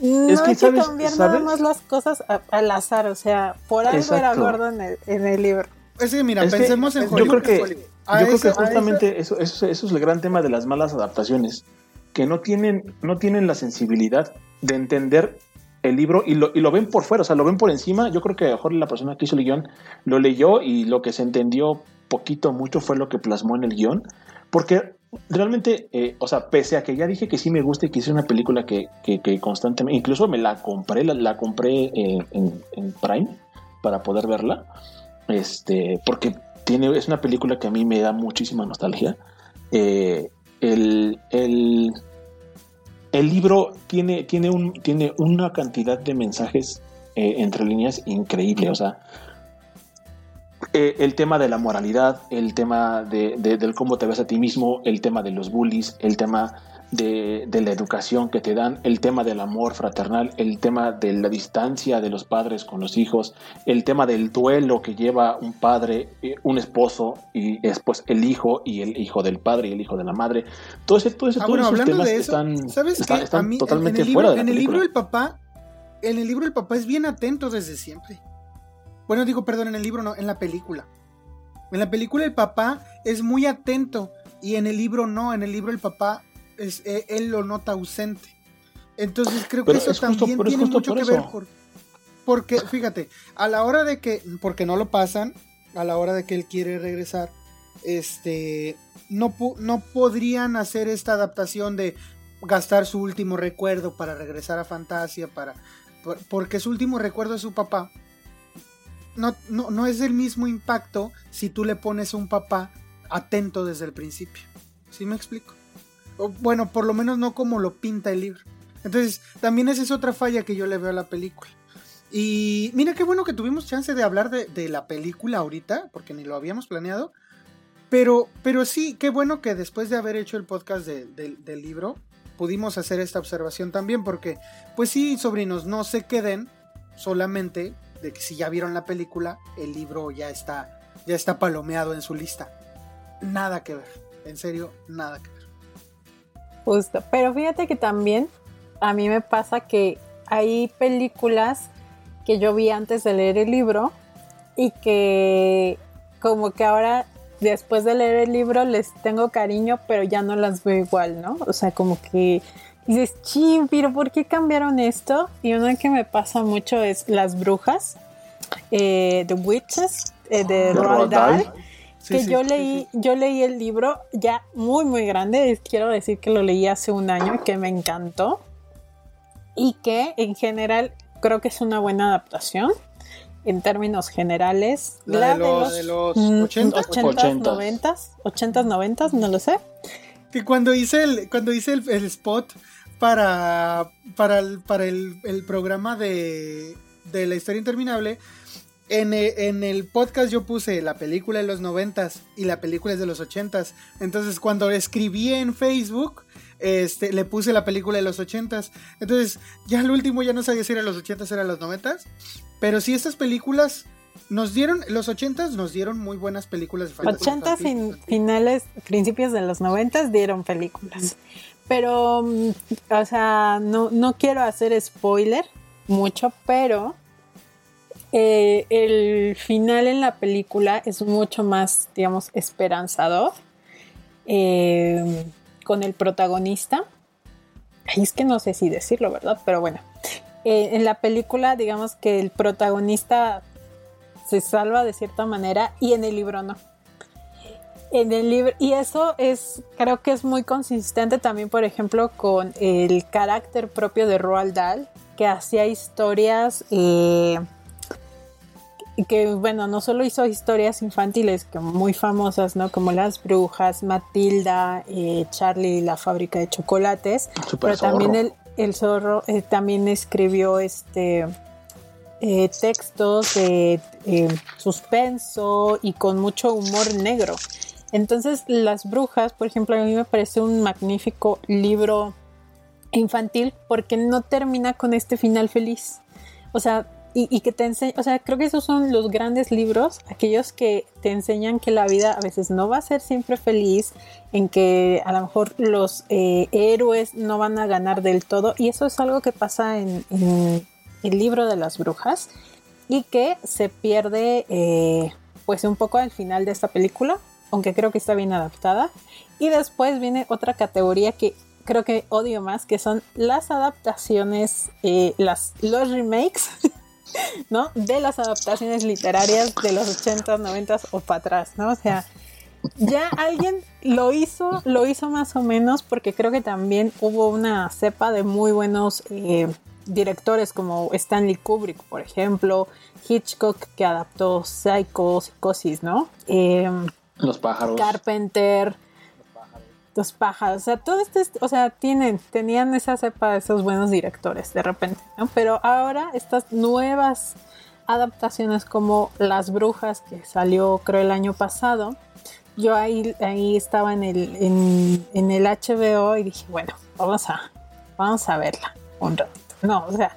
no es que, hay que cambiar nada más las cosas al azar, o sea, por algo era gordo en el, en el libro. Es que mira, pensemos en Hollywood. Yo creo que, yo creo que justamente eso, eso, eso es el gran tema de las malas adaptaciones que no tienen, no tienen la sensibilidad de entender el libro y lo, y lo ven por fuera, o sea, lo ven por encima. Yo creo que a mejor la persona que hizo el guion lo leyó y lo que se entendió poquito mucho fue lo que plasmó en el guion, porque realmente, eh, o sea, pese a que ya dije que sí me gusta y que hice una película que, que, constantemente, incluso me la compré, la, compré eh, en, Prime para poder verla, este, porque tiene, es una película que a mí me da muchísima nostalgia. Eh, el, el, libro tiene, tiene, un, tiene una cantidad de mensajes eh, entre líneas increíble. O sea, eh, el tema de la moralidad, el tema de, del cómo te ves a ti mismo, el tema de los bullies, el tema de, la educación que te dan, el tema del amor fraternal, el tema de la distancia de los padres con los hijos, el tema del duelo que lleva un padre, eh, un esposo y después el hijo y el hijo del padre y el hijo de la madre. Todo ese, todo ese, ah, todos esos temas están, ¿sabes están, totalmente fuera de En el libro del papá, en el libro el papá es bien atento desde siempre. Bueno, digo, perdón, en el libro no, en la película. En la película el papá es muy atento y en el libro no, en el libro el papá eh, él lo nota ausente. Entonces creo que eso también tiene mucho que ver porque fíjate, a la hora de que, porque no lo pasan, a la hora de que él quiere regresar, este, no, no podrían hacer esta adaptación de gastar su último recuerdo para regresar a Fantasia, para, porque su último recuerdo es su papá. No, no, no es el mismo impacto si tú le pones a un papá atento desde el principio. ¿Sí me explico? Bueno, por lo menos no como lo pinta el libro. Entonces, también esa es otra falla que yo le veo a la película. Y mira qué bueno que tuvimos chance de hablar de, la película ahorita, porque ni lo habíamos planeado. Pero, pero sí, qué bueno que después de haber hecho el podcast del libro, pudimos hacer esta observación también, porque, pues sí, sobrinos, no se queden solamente de que si ya vieron la película, el libro ya está, ya está palomeado en su lista. Nada que ver, en serio, nada que ver. Justo, pero fíjate que también a mí me pasa que hay películas que yo vi antes de leer el libro y que como que ahora después de leer el libro les tengo cariño, pero ya no las veo igual, ¿no? O sea, como que dices, ching, pero ¿por qué cambiaron esto? Y una que me pasa mucho es Las Brujas, eh, The Witches, eh, de Roald Dahl. Que yo leí, yo leí el libro ya muy muy grande, quiero decir que lo leí hace un año y que me encantó y que en general creo que es una buena adaptación en términos generales. La, de, los, de los 80, 90, 80, 90, no lo sé. Que cuando hice el, cuando hice el, spot para, para, el, para el, el programa de, de, la historia interminable, en, el podcast yo puse la película de los 90 y la película es de los 80 Entonces cuando escribí en Facebook, este, le puse la película de los 80 Entonces, ya al último ya no sabía si era los 80 o era los 90 Pero sí, estas películas nos dieron, los 80 nos dieron muy buenas películas de fantasía. 80 finales, principios de los 90 dieron películas. Pero, mm, o sea, no, no quiero hacer spoiler mucho, pero eh, el final en la película es mucho más, digamos, esperanzador. Eh, con el protagonista. es que no sé si decirlo, ¿verdad? Pero bueno, eh, en la película digamos que el protagonista se salva de cierta manera y en el libro no. En el libro, y eso es, creo que es muy consistente también, por ejemplo, con el carácter propio de Roald Dahl, que hacía historias que bueno, no solo hizo historias infantiles que muy famosas, ¿no? Como Las Brujas, Matilda, eh, Charlie la fábrica de chocolates, pero también el, el zorro eh, también escribió este eh, textos de suspenso y con mucho humor negro. Entonces, Las Brujas, por ejemplo, a mí me parece un magnífico libro infantil porque no termina con este final feliz. O sea, y, que te enseñan, o sea, creo que esos son los grandes libros, aquellos que te enseñan que la vida a veces no va a ser siempre feliz, en que a lo mejor los eh, héroes no van a ganar del todo, y eso es algo que pasa en, el libro de las brujas y que se pierde eh, pues un poco al final de esta película, aunque creo que está bien adaptada, y después viene otra categoría que creo que odio más, que son las adaptaciones, eh, las, los remakes ¿no? De las adaptaciones literarias de los 80s, 90 o para atrás, ¿no? O sea, ya alguien lo hizo, lo hizo más o menos porque creo que también hubo una cepa de muy buenos eh, directores como Stanley Kubrick, por ejemplo, Hitchcock que adaptó Psycho, Psicosis, ¿no? Em, los pájaros. Carpenter, los pájaros, o sea, todo este, o sea, tienen, tenían esa cepa de esos buenos directores de repente, ¿no? Pero ahora estas nuevas adaptaciones como Las Brujas, que salió creo el año pasado, yo ahí, ahí estaba en el, en, el HBO y dije, bueno, vamos a, vamos a verla un ratito. No, o sea,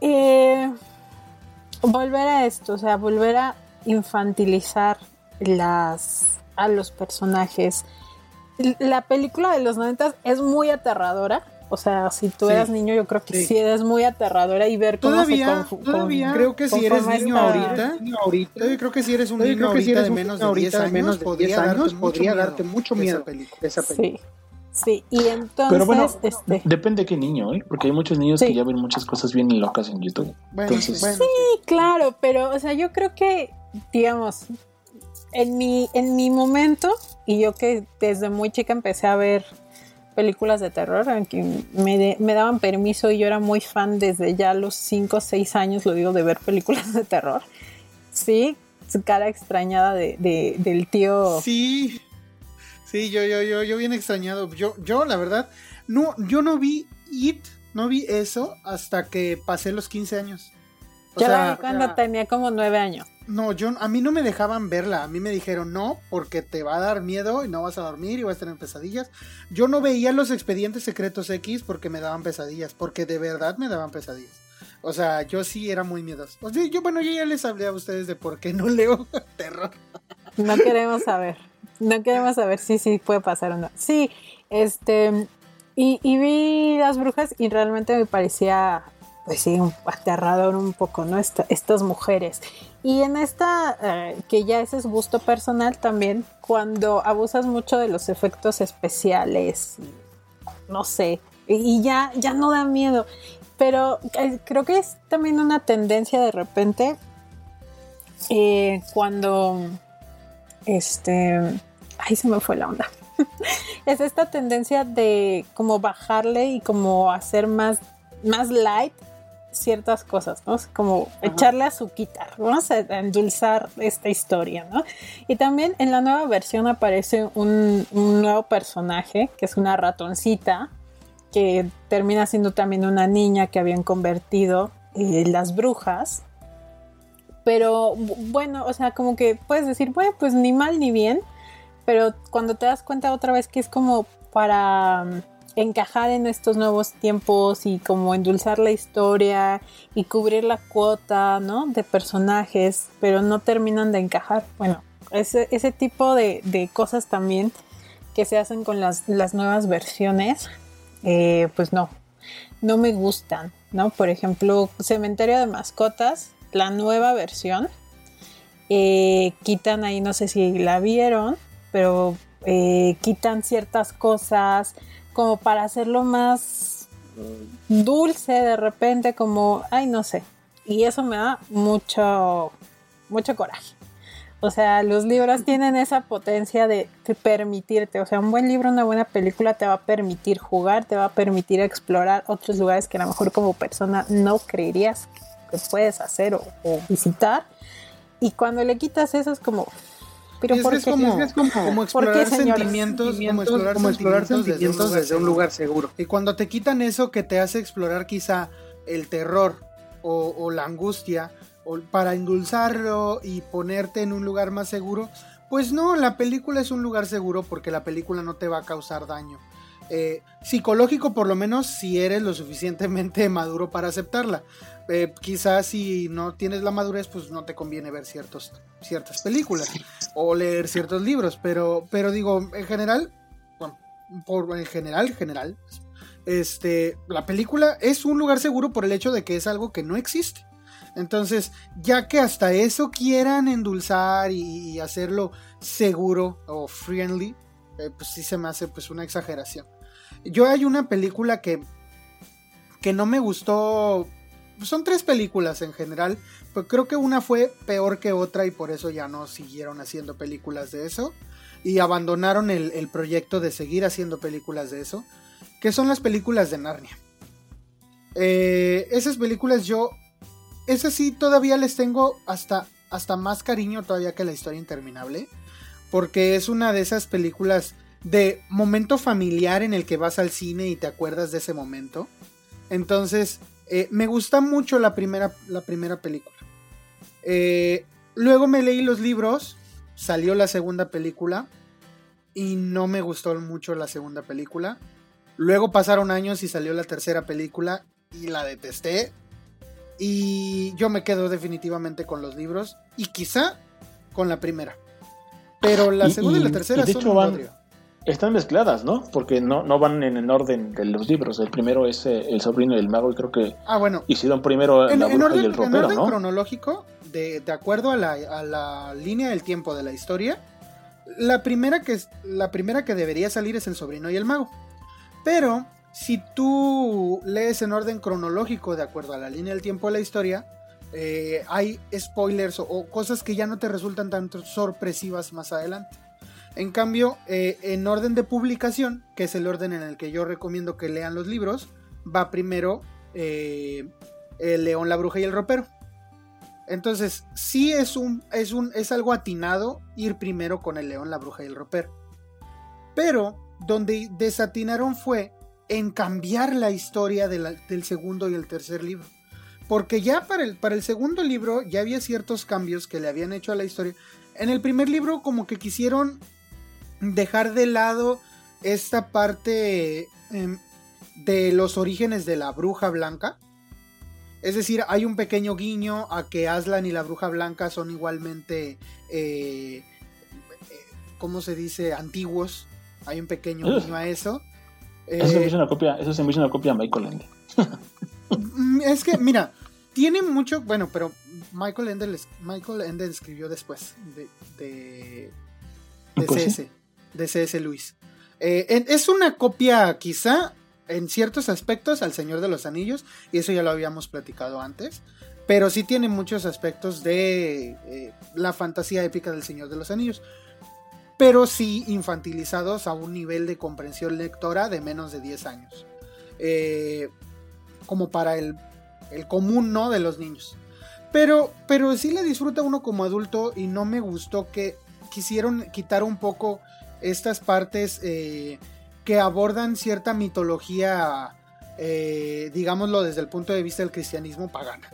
eh, volver a esto, o sea, volver a infantilizar las, a los personajes, la película de los 90 es muy aterradora. O sea, si tú eras niño, yo creo que sí. es muy aterradora y ver cómo todavía, se Todavía, creo que si eres niño ahorita, ahorita, yo creo que si eres un niño ahorita de menos de 10 años, menos de 10 años podría darte mucho miedo esa película. Sí. Sí, y entonces. Pero bueno, este... depende de qué niño, ¿eh? Porque hay muchos niños que ya ven muchas cosas bien locas en YouTube. entonces... sí, claro, pero, o sea, yo creo que, digamos, en mi, en mi momento, y yo que desde muy chica empecé a ver películas de terror, en que me, me daban permiso y yo era muy fan desde ya los 5 o 6 años, lo digo, de ver películas de terror. Sí, su cara extrañada de, de, del tío. Sí, sí, yo, yo, yo, yo bien extrañado. Yo, yo, la verdad, no, yo no vi It, no vi eso hasta que pasé los 15 años. Yo la vi cuando tenía como 9 años. No, yo, a mí no me dejaban verla. A mí me dijeron no, porque te va a dar miedo y no vas a dormir y vas a tener pesadillas. Yo no veía los expedientes secretos X porque me daban pesadillas, porque de verdad me daban pesadillas. O sea, yo sí era muy miedoso. O sea, yo, bueno, yo ya les hablé a ustedes de por qué no leo terror. No queremos saber. No queremos saber si sí puede pasar o no. Sí, este. Y, y vi las brujas y realmente me parecía pues sí, aterrador un poco, ¿no? estas mujeres. Y en esta, eh, que ya ese es gusto personal también, cuando abusas mucho de los efectos especiales, no sé, y ya, ya no da miedo. Pero eh, creo que es también una tendencia de repente eh, cuando, este, ahí se me fue la onda. es esta tendencia de como bajarle y como hacer más, más light ciertas cosas, ¿no? Como echarle azuquita, vamos a endulzar esta historia, ¿no? Y también en la nueva versión aparece un, nuevo personaje, que es una ratoncita, que termina siendo también una niña que habían convertido eh, las brujas. Pero bueno, o sea, como que puedes decir, bueno, pues ni mal ni bien, pero cuando te das cuenta otra vez que es como para encajar en estos nuevos tiempos y como endulzar la historia y cubrir la cuota, ¿no? De personajes, pero no terminan de encajar. Bueno, ese, ese tipo de, cosas también que se hacen con las, nuevas versiones, eh, pues no, no me gustan, ¿no? Por ejemplo, Cementerio de Mascotas, la nueva versión, eh, quitan ahí, no sé si la vieron, pero eh, quitan ciertas cosas, como para hacerlo más dulce de repente, como, ay, no sé. Y eso me da mucho, mucho coraje. O sea, los libros tienen esa potencia de, permitirte, o sea, un buen libro, una buena película te va a permitir jugar, te va a permitir explorar otros lugares que a lo mejor como persona no creerías que puedes hacer o, o visitar. Y cuando le quitas eso es como, pero es, es, como, es como, explorar sentimientos, como explorar, sentimientos, desde, un lugar seguro. Y cuando te quitan eso que te hace explorar quizá el terror o, la angustia, o para endulzarlo y ponerte en un lugar más seguro, pues no, la película es un lugar seguro porque la película no te va a causar daño. Eh, psicológico por lo menos si eres lo suficientemente maduro para aceptarla. Eh, quizás si no tienes la madurez, pues no te conviene ver ciertos, ciertas películas o leer ciertos libros, pero, pero digo, en general, bueno, por, en general, general, este, la película es un lugar seguro por el hecho de que es algo que no existe. Entonces, ya que hasta eso quieran endulzar y, hacerlo seguro o friendly, eh, pues sí se me hace pues una exageración. Yo hay una película que, que no me gustó son tres películas en general, pero creo que una fue peor que otra y por eso ya no siguieron haciendo películas de eso y abandonaron el, proyecto de seguir haciendo películas de eso, que son las películas de Narnia. Eh, esas películas yo, esas sí todavía les tengo hasta, hasta más cariño todavía que la historia interminable, porque es una de esas películas de momento familiar en el que vas al cine y te acuerdas de ese momento. Entonces, eh, me gusta mucho la primera, la primera película. Eh, luego me leí los libros, salió la segunda película y no me gustó mucho la segunda película. Luego pasaron años y salió la tercera película y la detesté. Y yo me quedo definitivamente con los libros y quizá con la primera. Pero la segunda y, la tercera son un están mezcladas, ¿no? Porque no, no van en el orden de los libros. El primero es eh, El sobrino del mago y creo que ah, bueno. hicieron primero en, La bruja orden, y el ropero, en orden cronológico, de, de acuerdo a la, a la, línea del tiempo de la historia, la primera, que, la primera que debería salir es El sobrino y el mago. Pero si tú lees en orden cronológico de acuerdo a la línea del tiempo de la historia, eh, hay spoilers o, cosas que ya no te resultan tan sorpresivas más adelante. En cambio, eh, en orden de publicación, que es el orden en el que yo recomiendo que lean los libros, va primero eh, El León, la Bruja y el Ropero. Entonces, sí es un, es un. es algo atinado ir primero con el León, la Bruja y el Ropero. Pero donde desatinaron fue en cambiar la historia del segundo y el tercer libro. Porque ya para el, para el segundo libro ya había ciertos cambios que le habían hecho a la historia. En el primer libro como que quisieron dejar de lado esta parte em, de los orígenes de la bruja blanca. Es decir, hay un pequeño guiño a que Aslan y la bruja blanca son igualmente, eh, ¿cómo se dice?, antiguos. Hay un pequeño guiño a eso. Eso, se me hizo una copia, eso se me hizo una copia a Michael Mm, Es que, mira, tiene mucho, bueno, pero Michael Ende, Michael Ende escribió después de, de, de Pues sí. De CS Luis. Eh, es una copia, quizá, en ciertos aspectos, al Señor de los Anillos, y eso ya lo habíamos platicado antes, pero sí tiene muchos aspectos de eh, la fantasía épica del Señor de los Anillos, pero sí infantilizados a un nivel de comprensión lectora de menos de 10 años. Eh, como para el, el común, ¿no? De los niños. Pero, pero sí la disfruta uno como adulto y no me gustó que quisieron quitar un poco estas partes eh, que abordan cierta mitología, eh, digámoslo desde el punto de vista del cristianismo pagana.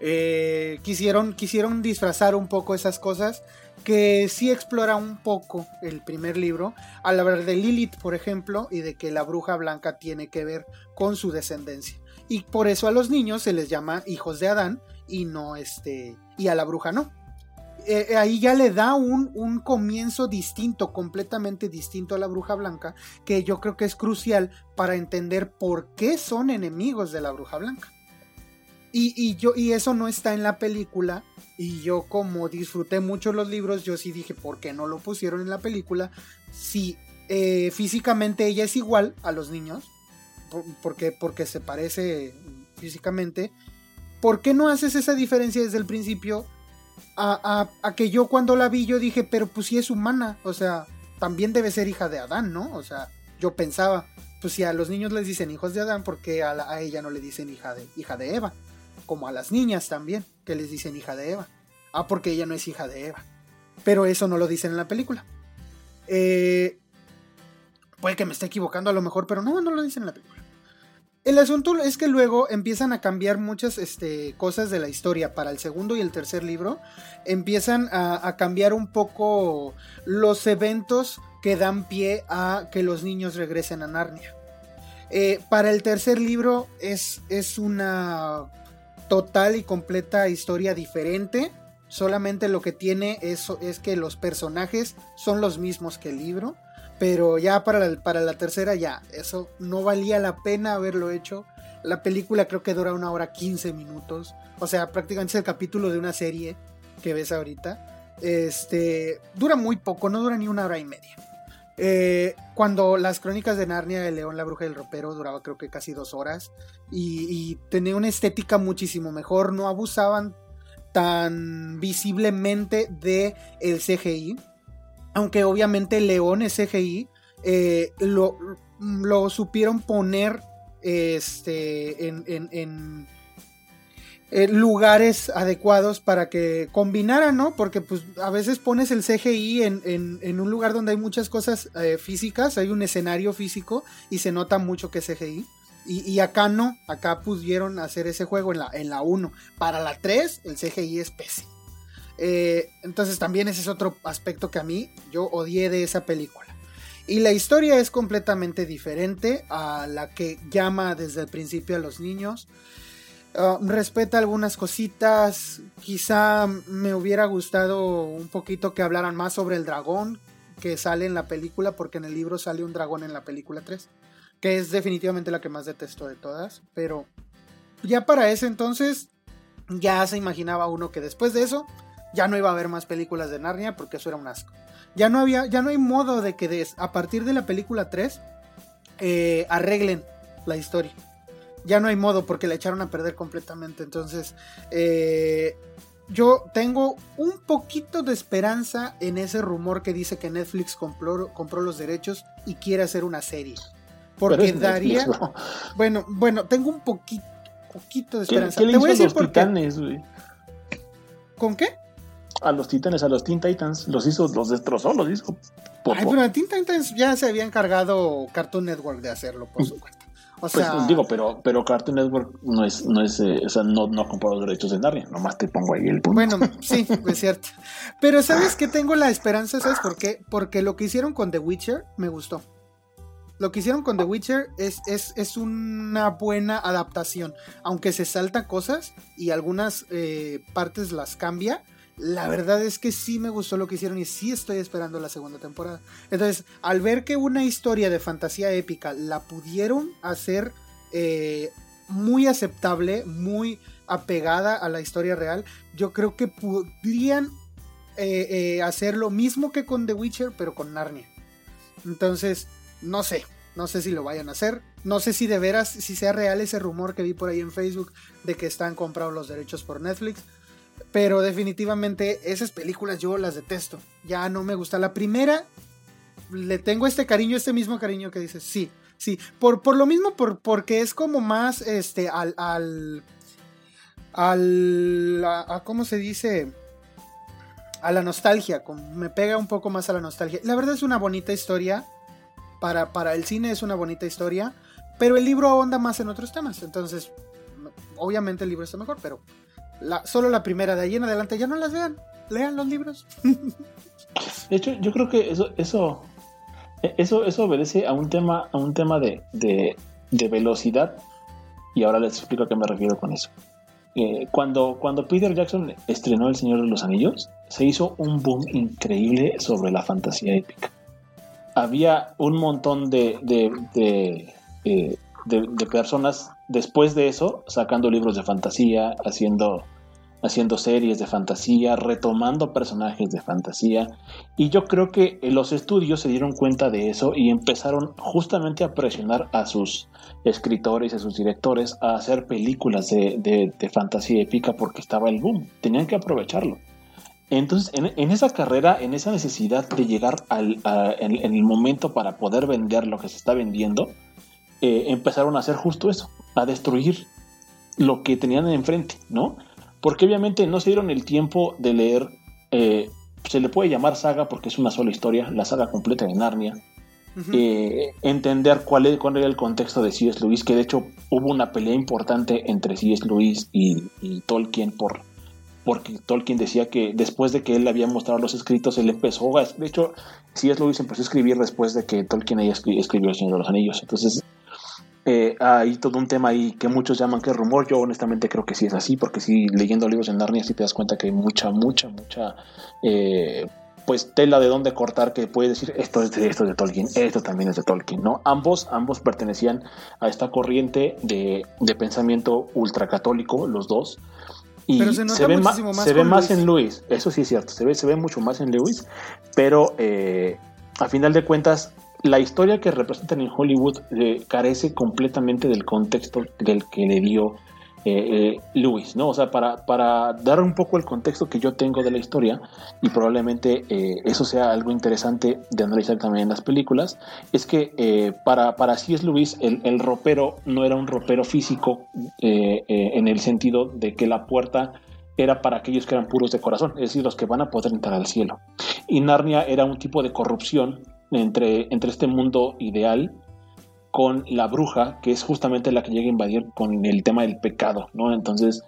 Eh, quisieron, quisieron disfrazar un poco esas cosas que sí explora un poco el primer libro, al hablar de Lilith, por ejemplo, y de que la bruja blanca tiene que ver con su descendencia. Y por eso a los niños se les llama hijos de Adán y no este y a la bruja no. Eh, eh, ahí ya le da un, un comienzo distinto, completamente distinto a la bruja blanca, que yo creo que es crucial para entender por qué son enemigos de la bruja blanca. Y, y yo, y eso no está en la película. Y yo, como disfruté mucho los libros, yo sí dije, ¿por qué no lo pusieron en la película? Si eh, físicamente ella es igual a los niños, por- porque, porque se parece físicamente, ¿por qué no haces esa diferencia desde el principio? A, que yo cuando la vi, yo dije, pero pues sí es humana, o sea, también debe ser hija de Adán, ¿no? O sea, yo pensaba, pues si a los niños les dicen hijos de Adán, ¿por qué a ella no le dicen hija de, hija de Eva? Como a las niñas también, que les dicen hija de Eva. Ah, porque ella no es hija de Eva. Pero eso no lo dicen en la película. Eh, puede que me esté equivocando a lo mejor, pero no, no lo dicen en la película. El asunto es que luego empiezan a cambiar muchas este, cosas de la historia para el segundo y el tercer libro. Empiezan a, cambiar un poco los eventos que dan pie a que los niños regresen a Narnia. Eh, para el tercer libro es, es una total y completa historia diferente. Solamente lo que tiene es que los personajes son los mismos que el libro. Pero ya para la, para la tercera ya, eso no valía la pena haberlo hecho. La película creo que dura una hora 15 minutos. O sea, prácticamente es el capítulo de una serie que ves ahorita. Este dura muy poco, no dura ni una hora y media. Eh, cuando las crónicas de Narnia, El León, la Bruja y el Ropero duraba creo que casi dos horas y, y tenía una estética muchísimo mejor, no abusaban tan visiblemente de el CGI, aunque obviamente León es CGI, eh, lo, lo supieron poner este, en, en, lugares adecuados para que combinaran, ¿no? Porque pues a veces pones el CGI en, en, un lugar donde hay muchas cosas eh, físicas, hay un escenario físico y se nota mucho que es CGI. Y, y, acá no, acá pudieron hacer ese juego en la, en la 1. Para la 3 el CGI es pésimo. Eh, entonces también ese es otro aspecto que a mí yo odié de esa película. Y la historia es completamente diferente a la que llama desde el principio a los niños. Uh, respeta algunas cositas. Quizá me hubiera gustado un poquito que hablaran más sobre el dragón que sale en la película, porque en el libro sale un dragón en la película 3, que es definitivamente la que más detesto de todas. Pero ya para ese entonces, ya se imaginaba uno que después de eso ya no iba a haber más películas de Narnia porque eso era un asco. Ya no había, ya no hay modo de que des, a partir de la película 3 eh, arreglen la historia. Ya no hay modo porque la echaron a perder completamente. Entonces, eh, yo tengo un poquito de esperanza en ese rumor que dice que Netflix compró, compró los derechos y quiere hacer una serie. Porque daría. Netflix, ¿no? Bueno, bueno, tengo un poquito, poquito de esperanza. ¿Qué, qué le Te voy a decir los por titanes, qué. ¿Con qué? A los titanes, a los Teen Titans, los hizo, los destrozó, los hizo. Popo. Ay, pero Teen Titans ya se había encargado Cartoon Network de hacerlo por su cuenta. O sea, pues, digo, pero, pero Cartoon Network no es, no es, eh, o sea, no, no compró los derechos de Narnia, nomás te pongo ahí el punto. Bueno, sí, es cierto. Pero sabes que tengo la esperanza, ¿sabes por qué? Porque lo que hicieron con The Witcher me gustó. Lo que hicieron con The Witcher es, es, es una buena adaptación. Aunque se salta cosas y algunas eh, partes las cambia, la verdad es que sí me gustó lo que hicieron y sí estoy esperando la segunda temporada. Entonces, al ver que una historia de fantasía épica la pudieron hacer eh, muy aceptable, muy apegada a la historia real. Yo creo que podrían eh, eh, hacer lo mismo que con The Witcher, pero con Narnia. Entonces, no sé, no sé si lo vayan a hacer. No sé si de veras, si sea real ese rumor que vi por ahí en Facebook de que están comprados los derechos por Netflix. Pero definitivamente esas películas yo las detesto. Ya no me gusta. La primera, le tengo este cariño, este mismo cariño que dices, sí, sí. Por, por lo mismo, por, porque es como más este, al, al, al, a, ¿cómo se dice? A la nostalgia, me pega un poco más a la nostalgia. La verdad es una bonita historia. Para, para el cine es una bonita historia. Pero el libro ahonda más en otros temas. Entonces, obviamente el libro está mejor, pero solo la primera, de ahí en adelante ya no las vean. Lean los libros. De hecho, yo creo que eso, eso, eso, eso obedece a un tema, a un tema de, de, velocidad. Y ahora les explico a qué me refiero con eso. Eh, cuando, cuando Peter Jackson estrenó El Señor de los Anillos, se hizo un boom increíble sobre la fantasía épica. Había un montón de, de, eh, de personas después de eso sacando libros de fantasía, haciendo haciendo series de fantasía, retomando personajes de fantasía. Y yo creo que los estudios se dieron cuenta de eso y empezaron justamente a presionar a sus escritores a sus directores a hacer películas de, fantasía épica porque estaba el boom. Tenían que aprovecharlo. Entonces, en, esa carrera, en esa necesidad de llegar al, en, el momento para poder vender lo que se está vendiendo, eh, empezaron a hacer justo eso, a destruir lo que tenían enfrente, ¿no? porque obviamente no se dieron el tiempo de leer, eh, se le puede llamar saga porque es una sola historia, la saga completa de Narnia, eh, entender cuál, es, cuál era el contexto de C.S. Lewis, que de hecho hubo una pelea importante entre C.S. Lewis y, Tolkien por, porque Tolkien decía que después de que él le había mostrado los escritos, él empezó, a, de hecho, C.S. Lewis empezó a escribir después de que Tolkien haya escribió El Señor de los Anillos, entonces eh, hay todo un tema ahí que muchos llaman que es rumor. Yo honestamente creo que sí es así, porque si leyendo libros en Narnia sí te das cuenta que hay mucha, mucha, mucha eh, pues tela de dónde cortar que puede decir esto es de esto de Tolkien, esto también es de Tolkien, ¿no? Ambos, ambos pertenecían a esta corriente de, pensamiento ultracatólico, los dos. Y se, ve, más, se ve más en Lewis, eso sí es cierto, se ve, se ve mucho más en Lewis, pero eh, a final de cuentas la historia que representan en Hollywood eh, carece completamente del contexto del que le dio eh, eh, Lewis, ¿no? O sea, para, para, dar un poco el contexto que yo tengo de la historia, y probablemente eso sea algo interesante de analizar también en las películas, es que para, para C.S. Lewis el, el, ropero no era un ropero físico en el sentido de que la puerta era para aquellos que eran puros de corazón, es decir, los que van a poder entrar al cielo. Y Narnia era un tipo de corrupción entre, entre este mundo ideal con la bruja, que es justamente la que llega a invadir con el tema del pecado, ¿no? Entonces,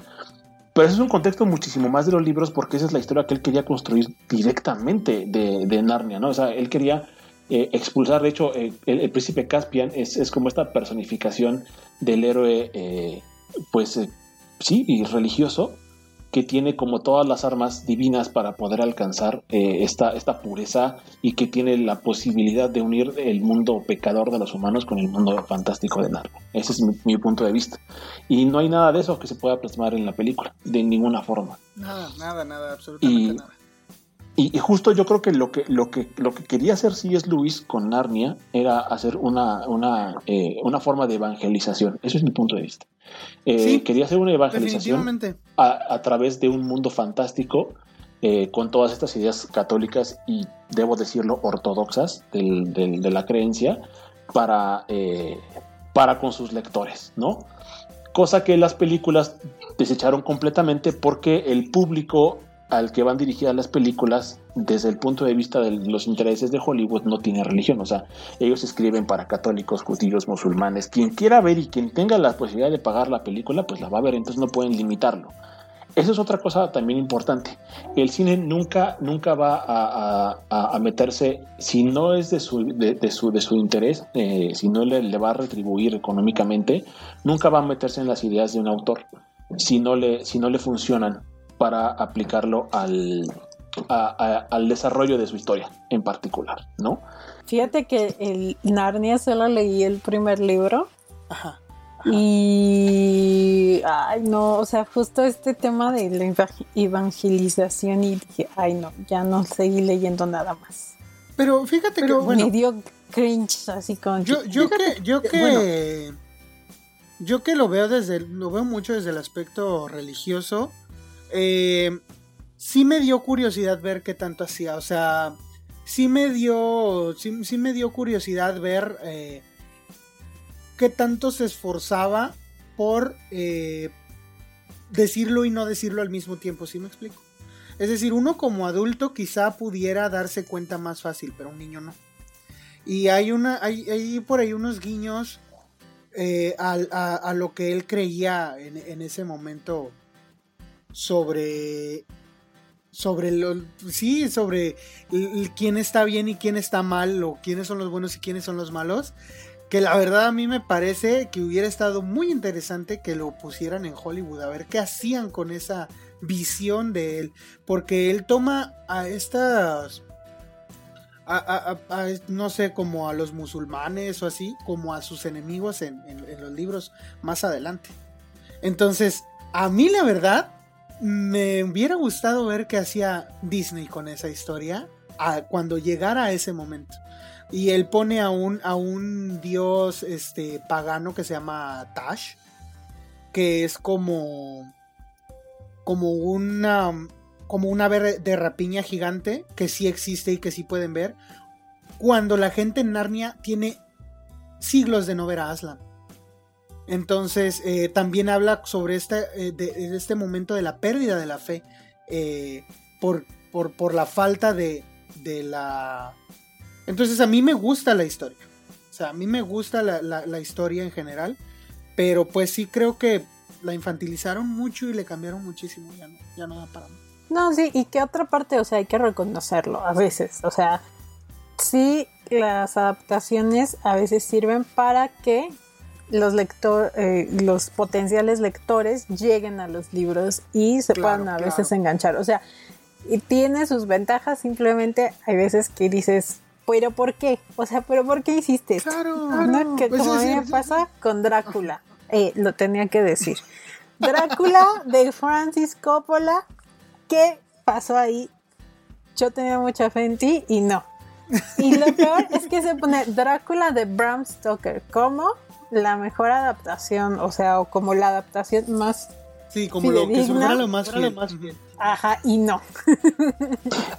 pero es un contexto muchísimo más de los libros porque esa es la historia que él quería construir directamente de, Narnia, ¿no? O sea, él quería eh, expulsar, de hecho, eh, el, príncipe Caspian es, como esta personificación del héroe, eh, pues sí, y religioso, que tiene como todas las armas divinas para poder alcanzar eh, esta, esta pureza y que tiene la posibilidad de unir el mundo pecador de los humanos con el mundo fantástico de Narnia. Ese es mi, punto de vista. Y no hay nada de eso que se pueda plasmar en la película, de ninguna forma. Nada, nada, nada, absolutamente nada. Y, justo yo creo que lo que, lo que, lo que quería hacer C.S. Lewis con Narnia era hacer una, una, eh, una forma de evangelización. Eso es mi punto de vista. Eh, quería hacer una evangelización a, través de un mundo fantástico eh, con todas estas ideas católicas y, debo decirlo, ortodoxas de la creencia para, para con sus lectores, ¿no? Cosa que las películas desecharon completamente porque el público al que van dirigidas las películas desde el punto de vista de los intereses de Hollywood no tiene religión, o sea, ellos escriben para católicos, judíos, musulmanes, quien quiera ver y quien tenga la posibilidad de pagar la película, pues la va a ver, entonces no pueden limitarlo. Eso es otra cosa también importante. El cine nunca, nunca va a, meterse, si no es de su, de, su, de su interés, eh, si no le, le, va a retribuir económicamente, nunca va a meterse en las ideas de un autor, si no le, si no le funcionan para aplicarlo al, al desarrollo de su historia en particular, ¿no? Fíjate que el Narnia solo leí el primer libro. Ajá. Y, ay, no, o sea, justo este tema de la evangelización y dije, ay, no, ya no seguí leyendo nada más. Pero fíjate que, bueno, me dio cringe así con... Yo, yo que, yo que, yo que lo veo desde, lo veo mucho desde el aspecto religioso, eh, sí me dio curiosidad ver qué tanto hacía, o sea, sí me dio, sí, me dio curiosidad ver eh, qué tanto se esforzaba por eh, decirlo y no decirlo al mismo tiempo, ¿sí me explico? Es decir, uno como adulto quizá pudiera darse cuenta más fácil, pero un niño no. Y hay una, hay, por ahí unos guiños eh, a, lo que él creía en, ese momento sobre sobre lo sí sobre quién está bien y quién está mal o quiénes son los buenos y quiénes son los malos que la verdad a mí me parece que hubiera estado muy interesante que lo pusieran en Hollywood, a ver qué hacían con esa visión de él, porque él toma a estas, a, no sé, como a los musulmanes o así, como a sus enemigos en, los libros más adelante. Entonces, a mí la verdad, me hubiera gustado ver qué hacía Disney con esa historia cuando llegara a ese momento. Y él pone a un, a un dios este, pagano que se llama Tash, que es como, como una, como una ave de rapiña gigante que sí existe y que sí pueden ver. Cuando la gente en Narnia tiene siglos de no ver a Aslan. Entonces, eh, también habla sobre este, eh, este momento de la pérdida de la fe eh, por, por, por, la falta de, de la entonces a mí me gusta la historia. O sea, a mí me gusta la, historia en general. Pero pues sí creo que la infantilizaron mucho y le cambiaron muchísimo. Ya no, ya no da para más. No, sí, y que otra parte, o sea, hay que reconocerlo a veces. O sea, sí, las adaptaciones a veces sirven para que los lector, eh, los potenciales lectores lleguen a los libros y se puedan a veces enganchar. O sea, y tiene sus ventajas, simplemente hay veces que dices, pero ¿por qué? O sea, ¿pero por qué hiciste esto? Claro, Que pues como a mí me pasa con Drácula, eh, lo tenía que decir. Drácula de Francis Coppola, ¿qué pasó ahí? Yo tenía mucha fe en ti y no. Y lo peor es que se pone Drácula de Bram Stoker como la mejor adaptación, o sea, o como la adaptación más Sí, como lo que fuera lo más fiel. Ajá, y no.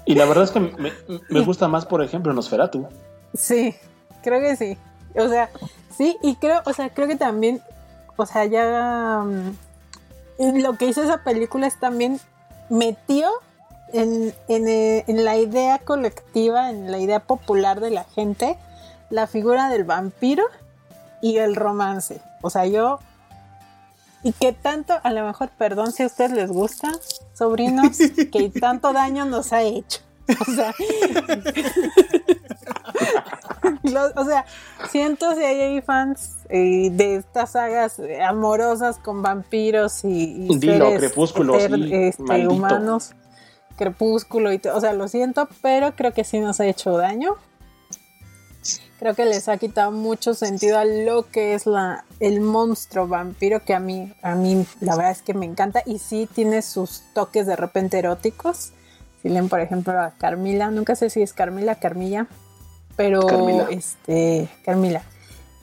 y la verdad es que me, gusta más, por ejemplo, Nosferatu. Sí, creo que sí. O sea, sí, y creo, o sea, creo que también, o sea, ya mm, lo que hizo esa película es también metió en, eh, en, la idea colectiva, en la idea popular de la gente, la figura del vampiro y el romance. O sea, yo y que tanto, a lo mejor, perdón si a ustedes les gusta, sobrinos, que tanto daño nos ha hecho. O sea, o sea siento si hay fans eh, de estas sagas amorosas con vampiros y, y Dilo, crepúsculo, este, humanos, crepúsculo y o sea, lo siento, pero creo que sí nos ha hecho daño creo que les ha quitado mucho sentido a lo que es la, el monstruo vampiro que a mí, a mí la verdad es que me encanta y sí tiene sus toques de repente eróticos. Si leen por ejemplo a Carmila, nunca sé si es Carmila, Carmilla, pero Carmila. este Carmila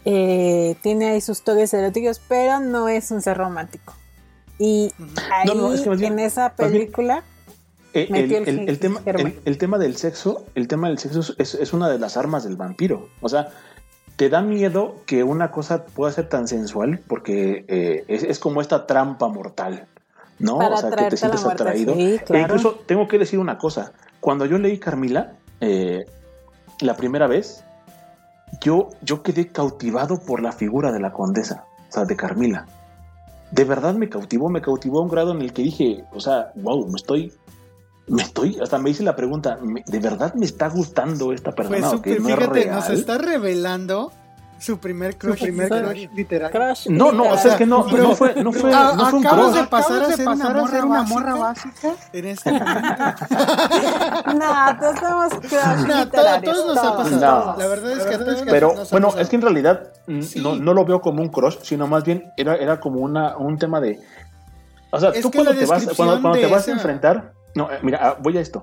eh, tiene ahí sus toques eróticos, pero no es un ser romántico. Y ahí en esa película eh, el, tema, el, tema del sexo, el tema del sexo es, una de las armas del vampiro. O sea, te da miedo que una cosa pueda ser tan sensual porque eh, es, como esta trampa mortal, ¿no? o sea, que te sientes atraído. E incluso tengo que decir una cosa. Cuando yo leí Carmila, eh, la primera vez, yo, yo quedé cautivado por la figura de la condesa, o sea, de Carmila. De verdad me cautivó, me cautivó a un grado en el que dije, o sea, wow, me estoy me estoy, hasta me hice la pregunta, ¿de verdad me está gustando esta persona? Pues, fíjate, nos está revelando Su primer crush, su primer crush literario. Crush No, no, o sea, es que no, Pero- no fue, no fue, Ah, no fue un acabas crush. de pasar a Acabas de ser una pasar a morra ser una básica. morra básica. En este momento. No, todos somos crush No, todos nos ha pasado. No. La verdad es que a todos Pero nos ha bueno, es que en realidad Sí. no, no lo veo como un crush, sino más bien era, era como una, un tema de. O sea, Es tú que cuando te vas, cuando, cuando te vas esa- a enfrentar. No, eh, mira, ah, voy a esto.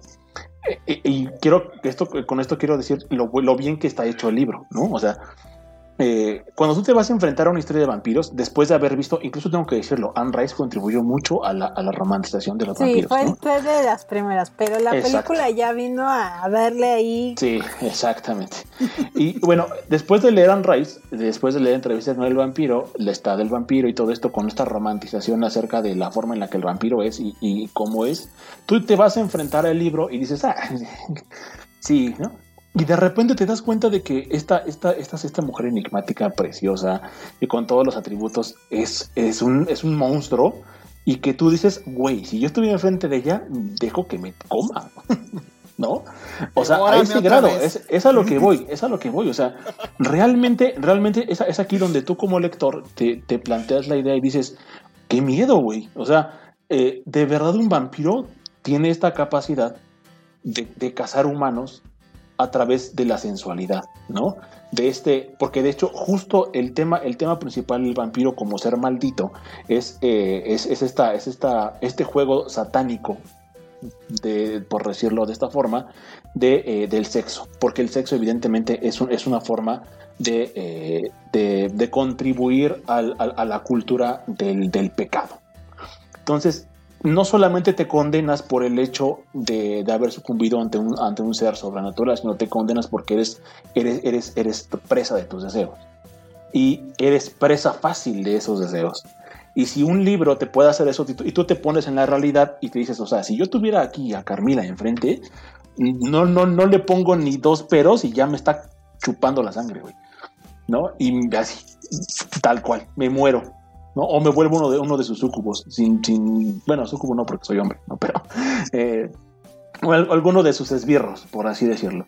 Eh, y quiero, esto, con esto quiero decir lo, lo bien que está hecho el libro, ¿no? O sea, eh, cuando tú te vas a enfrentar a una historia de vampiros, después de haber visto, incluso tengo que decirlo, Anne Rice contribuyó mucho a la, a la romantización de los Sí, vampiros, fue, ¿no? fue de las primeras, pero la Exacto. película ya vino a darle ahí. Sí, exactamente. Y bueno, después de leer Anne Rice, después de leer entrevistas con el vampiro, la está del vampiro y todo esto con esta romantización acerca de la forma en la que el vampiro es y, y cómo es, tú te vas a enfrentar al libro y dices, ah, sí, ¿no? Y de repente te das cuenta de que esta, esta, esta, esta mujer enigmática, preciosa y con todos los atributos es, es, un, es un monstruo y que tú dices, güey, si yo estuviera enfrente de ella, dejo que me coma, ¿no? O sea, a ese grado, es, es a lo que voy, es a lo que voy. O sea, realmente, realmente es, es aquí donde tú como lector te, te planteas la idea y dices, qué miedo, güey. O sea, eh, de verdad un vampiro tiene esta capacidad de, de cazar humanos a través de la sensualidad, ¿no? De este, porque de hecho justo el tema, el tema principal del vampiro como ser maldito es, eh, es, es esta, es esta, este juego satánico de, por decirlo de esta forma, de, eh, del sexo, porque el sexo evidentemente es, es una forma de, eh, de, contribuir a la cultura del pecado. Entonces, no solamente te condenas por el hecho de, de haber sucumbido ante un, ante un ser sobrenatural, sino te condenas porque eres, eres, eres, eres presa de tus deseos. Y eres presa fácil de esos deseos. Y si un libro te puede hacer eso y tú, te pones en la realidad y te dices, o sea, si yo tuviera aquí a Carmila enfrente, no, no, no le pongo ni dos peros y ya me está chupando la sangre, güey. ¿No? Y así, tal cual, me muero. ¿No? O me vuelvo uno de, uno de sus súcubos, sin, sin, bueno, súcubo no porque soy hombre, ¿no? Pero, eh, o al- alguno de sus esbirros, por así decirlo.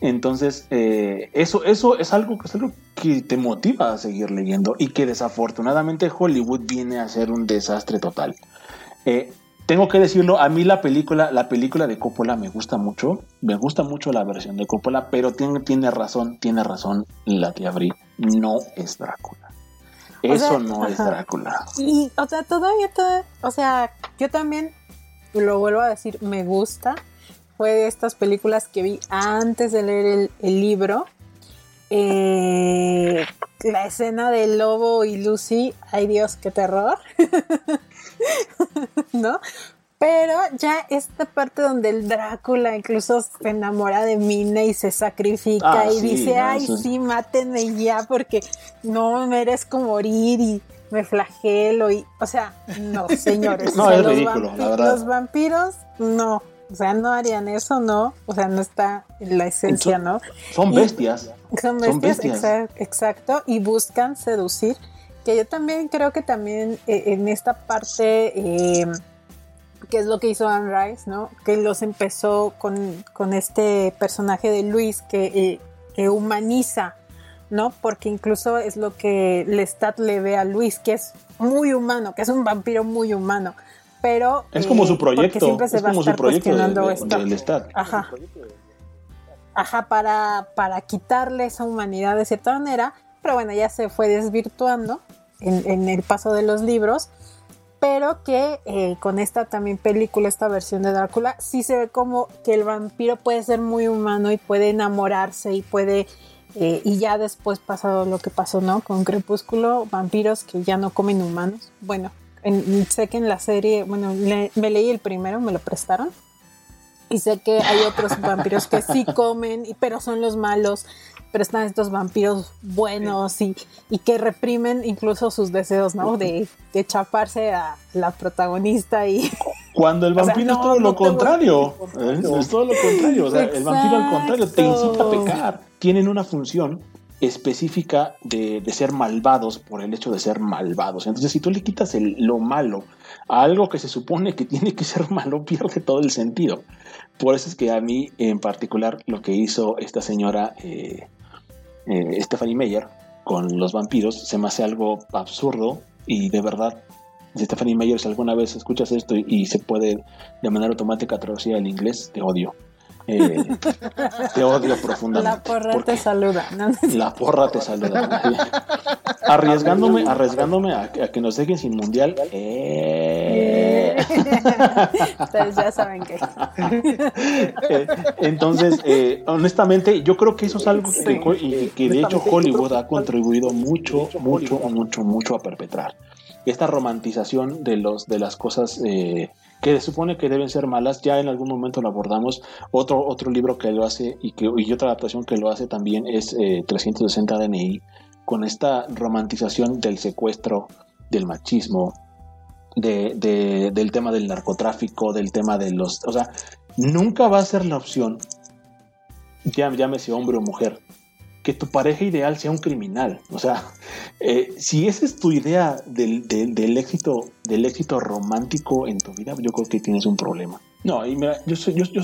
Entonces, eh, eso, eso es algo, es algo que te motiva a seguir leyendo y que desafortunadamente Hollywood viene a ser un desastre total. Eh, tengo que decirlo, a mí la película, la película de Coppola me gusta mucho, me gusta mucho la versión de Coppola, pero tiene, tiene razón, tiene razón la tía Brie, no es Drácula. Eso sea, no es. Drácula. Y, o sea, todavía, todo- o sea, yo también, lo vuelvo a decir, me gusta. Fue de estas películas que vi antes de leer el, el libro. Eh, la escena del lobo y Lucy, ay Dios, qué terror. ¿No? Pero ya esta parte donde el Drácula incluso se enamora de Mina y se sacrifica Ah, y sí, dice, no, ay, eso- sí, mátenme ya porque no merezco morir y me flagelo y, o sea, no, señores. No, o sea, es los ridículo, vampi- la verdad. Los vampiros, no, o sea, no harían eso, no, o sea, no está en la esencia, ¿no? Son bestias. Son Son bestias, bestias. exa- exacto, y buscan seducir, que yo también creo que también eh, en esta parte, eh, que es lo que hizo Anne Rice, ¿no? Que los empezó con, con este personaje de Luis que, eh, que humaniza, ¿no? Porque incluso es lo que Lestat le ve a Luis, que es muy humano, que es un vampiro muy humano. Pero Es como eh, su porque proyecto, siempre se es va a como su estar proyecto de- cuestionando de- esto. del Estado. Ajá. Ajá, para, para quitarle esa humanidad de cierta manera, pero bueno, ya se fue desvirtuando en, en el paso de los libros, pero que eh, con esta también película, esta versión de Drácula, sí se ve como que el vampiro puede ser muy humano y puede enamorarse y puede, eh, y ya después pasado lo que pasó, ¿no? Con Crepúsculo, vampiros que ya no comen humanos. Bueno, en- sé que en la serie, bueno, le- me leí el primero, me lo prestaron. Y sé que hay otros vampiros que sí comen, pero son los malos. Pero están estos vampiros buenos y, y que reprimen incluso sus deseos, ¿no? De, de chaparse a la protagonista y... Cuando el O sea, vampiro es todo no lo contrario. Es todo lo contrario. O sea, el vampiro al contrario te incita a pecar. Tienen una función específica de, de ser malvados por el hecho de ser malvados. Entonces, si tú le quitas el- lo malo a algo que se supone que tiene que ser malo, pierde todo el sentido. Por eso es que a mí, en particular, lo que hizo esta señora eh, eh, Stephanie Meyer con los vampiros se me hace algo absurdo y de verdad Stephanie Meyer, si alguna vez escuchas esto y, se puede de manera automática traducir al inglés, te odio. Eh, te odio profundamente. La porra te saluda. La porra te saluda. arriesgándome, arriesgándome a, que nos dejen sin mundial. Eh. ya saben que. Eh, entonces, honestamente, yo creo que eso es algo que, que de hecho Hollywood ha contribuido mucho, mucho, mucho, mucho a perpetrar esta romantización de, los, de las cosas eh, que supone que deben ser malas, ya en algún momento lo abordamos. Otro, otro libro que lo hace y, que, otra adaptación que lo hace también es 360 eh, DNI, con esta romantización del secuestro, del machismo, de, del tema del narcotráfico, del tema de los... O sea, nunca va a ser la opción, llámese hombre o mujer, que tu pareja ideal sea un criminal. O sea, eh, si esa es tu idea del, del, éxito, del éxito romántico en tu vida, yo creo que tienes un problema. No, y mira, yo, soy, yo, yo,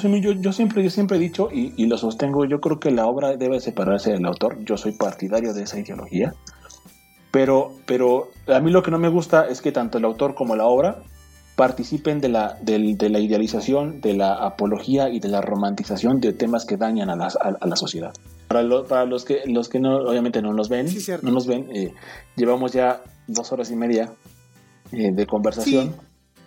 siempre, yo siempre he dicho y, lo sostengo, yo creo que la obra debe separarse del autor. Yo soy partidario de esa ideología. Pero, pero a mí lo que no me gusta es que tanto el autor como la obra participen de la, de, de la idealización, de la apología y de la romantización de temas que dañan a, a la sociedad. Para, para los que los que no obviamente no nos ven, no nos ven, eh, llevamos ya dos horas y media eh, de conversación.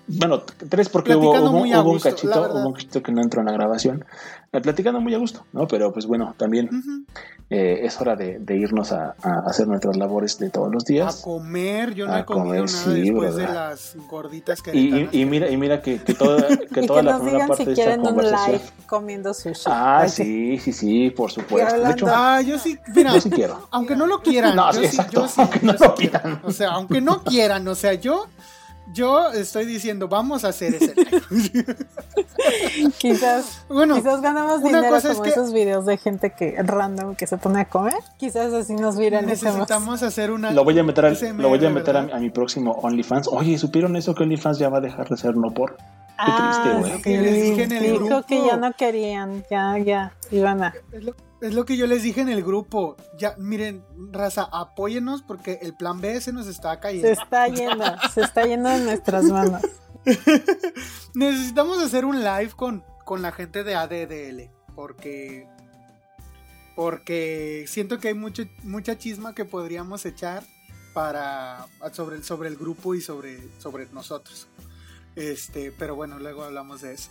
Bueno, tres porque hubo, un cachito, hubo un cachito que no entró en la grabación. Eh, platicando muy a gusto, ¿no? Pero pues bueno, también eh, es hora de, irnos a, hacer nuestras labores de todos los días. A comer, yo no he comido nada después de las gorditas que y, y, mira, y mira que, que toda, que toda la primera parte de esta conversación. live comiendo sushi. Ah, sí, sí, sí, por supuesto. De hecho, ah, yo sí, mira, yo sí quiero. Aunque no lo quieran. No, yo sí, exacto, yo sí, aunque no lo quieran. O sea, aunque no quieran, o sea, yo yo estoy diciendo, vamos a hacer ese quizás, bueno, quizás ganamos dinero cosa como esos videos de gente que random que se pone a comer. Quizás así nos miran Necesitamos hacer una. Lo voy a meter, lo voy a, meter a, mi próximo OnlyFans. Oye, ¿supieron eso que OnlyFans ya va a dejar de ser no por? Qué ah, triste, güey. que les dije en el grupo. que ya no querían, ya, ya, iban a. Es lo que yo les dije en el grupo. Ya, miren, raza, apóyenos porque el plan B se nos está cayendo. Se está yendo, se está yendo en nuestras manos. Necesitamos hacer un live con, con la gente de ADDL. Porque. Porque siento que hay mucho, mucha chisma que podríamos echar para. sobre, sobre el grupo y sobre, sobre nosotros. Este, pero bueno, luego hablamos de eso.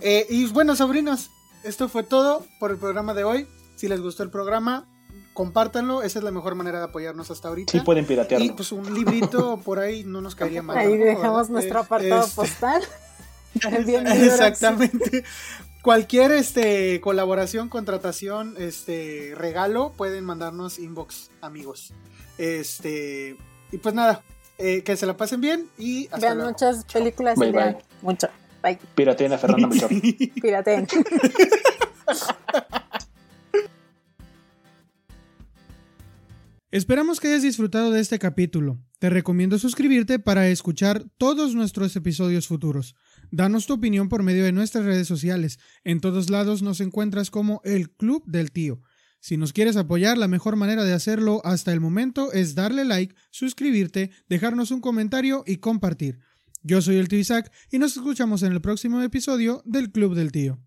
Eh, y bueno, sobrinos, esto fue todo por el programa de hoy. Si les gustó el programa, compártanlo. Esa es la mejor manera de apoyarnos hasta ahorita. Sí, pueden piratearlo. Y pues un librito por ahí no nos caería mal. Ahí dejamos nuestro apartado este, postal. Exactamente. Cualquier este, colaboración, contratación, este, regalo, pueden mandarnos inbox, amigos. Este, y pues nada, eh, que se la pasen bien y hasta Vean muchas películas bye, y bye. mucho. Bye. Pirateen a Fernanda Melchor. Pirateen. Esperamos que hayas disfrutado de este capítulo. Te recomiendo suscribirte para escuchar todos nuestros episodios futuros. Danos tu opinión por medio de nuestras redes sociales. En todos lados nos encuentras como el Club del Tío. Si nos quieres apoyar, la mejor manera de hacerlo hasta el momento es darle like, suscribirte, dejarnos un comentario y compartir. Yo soy el tío Isaac y nos escuchamos en el próximo episodio del Club del Tío.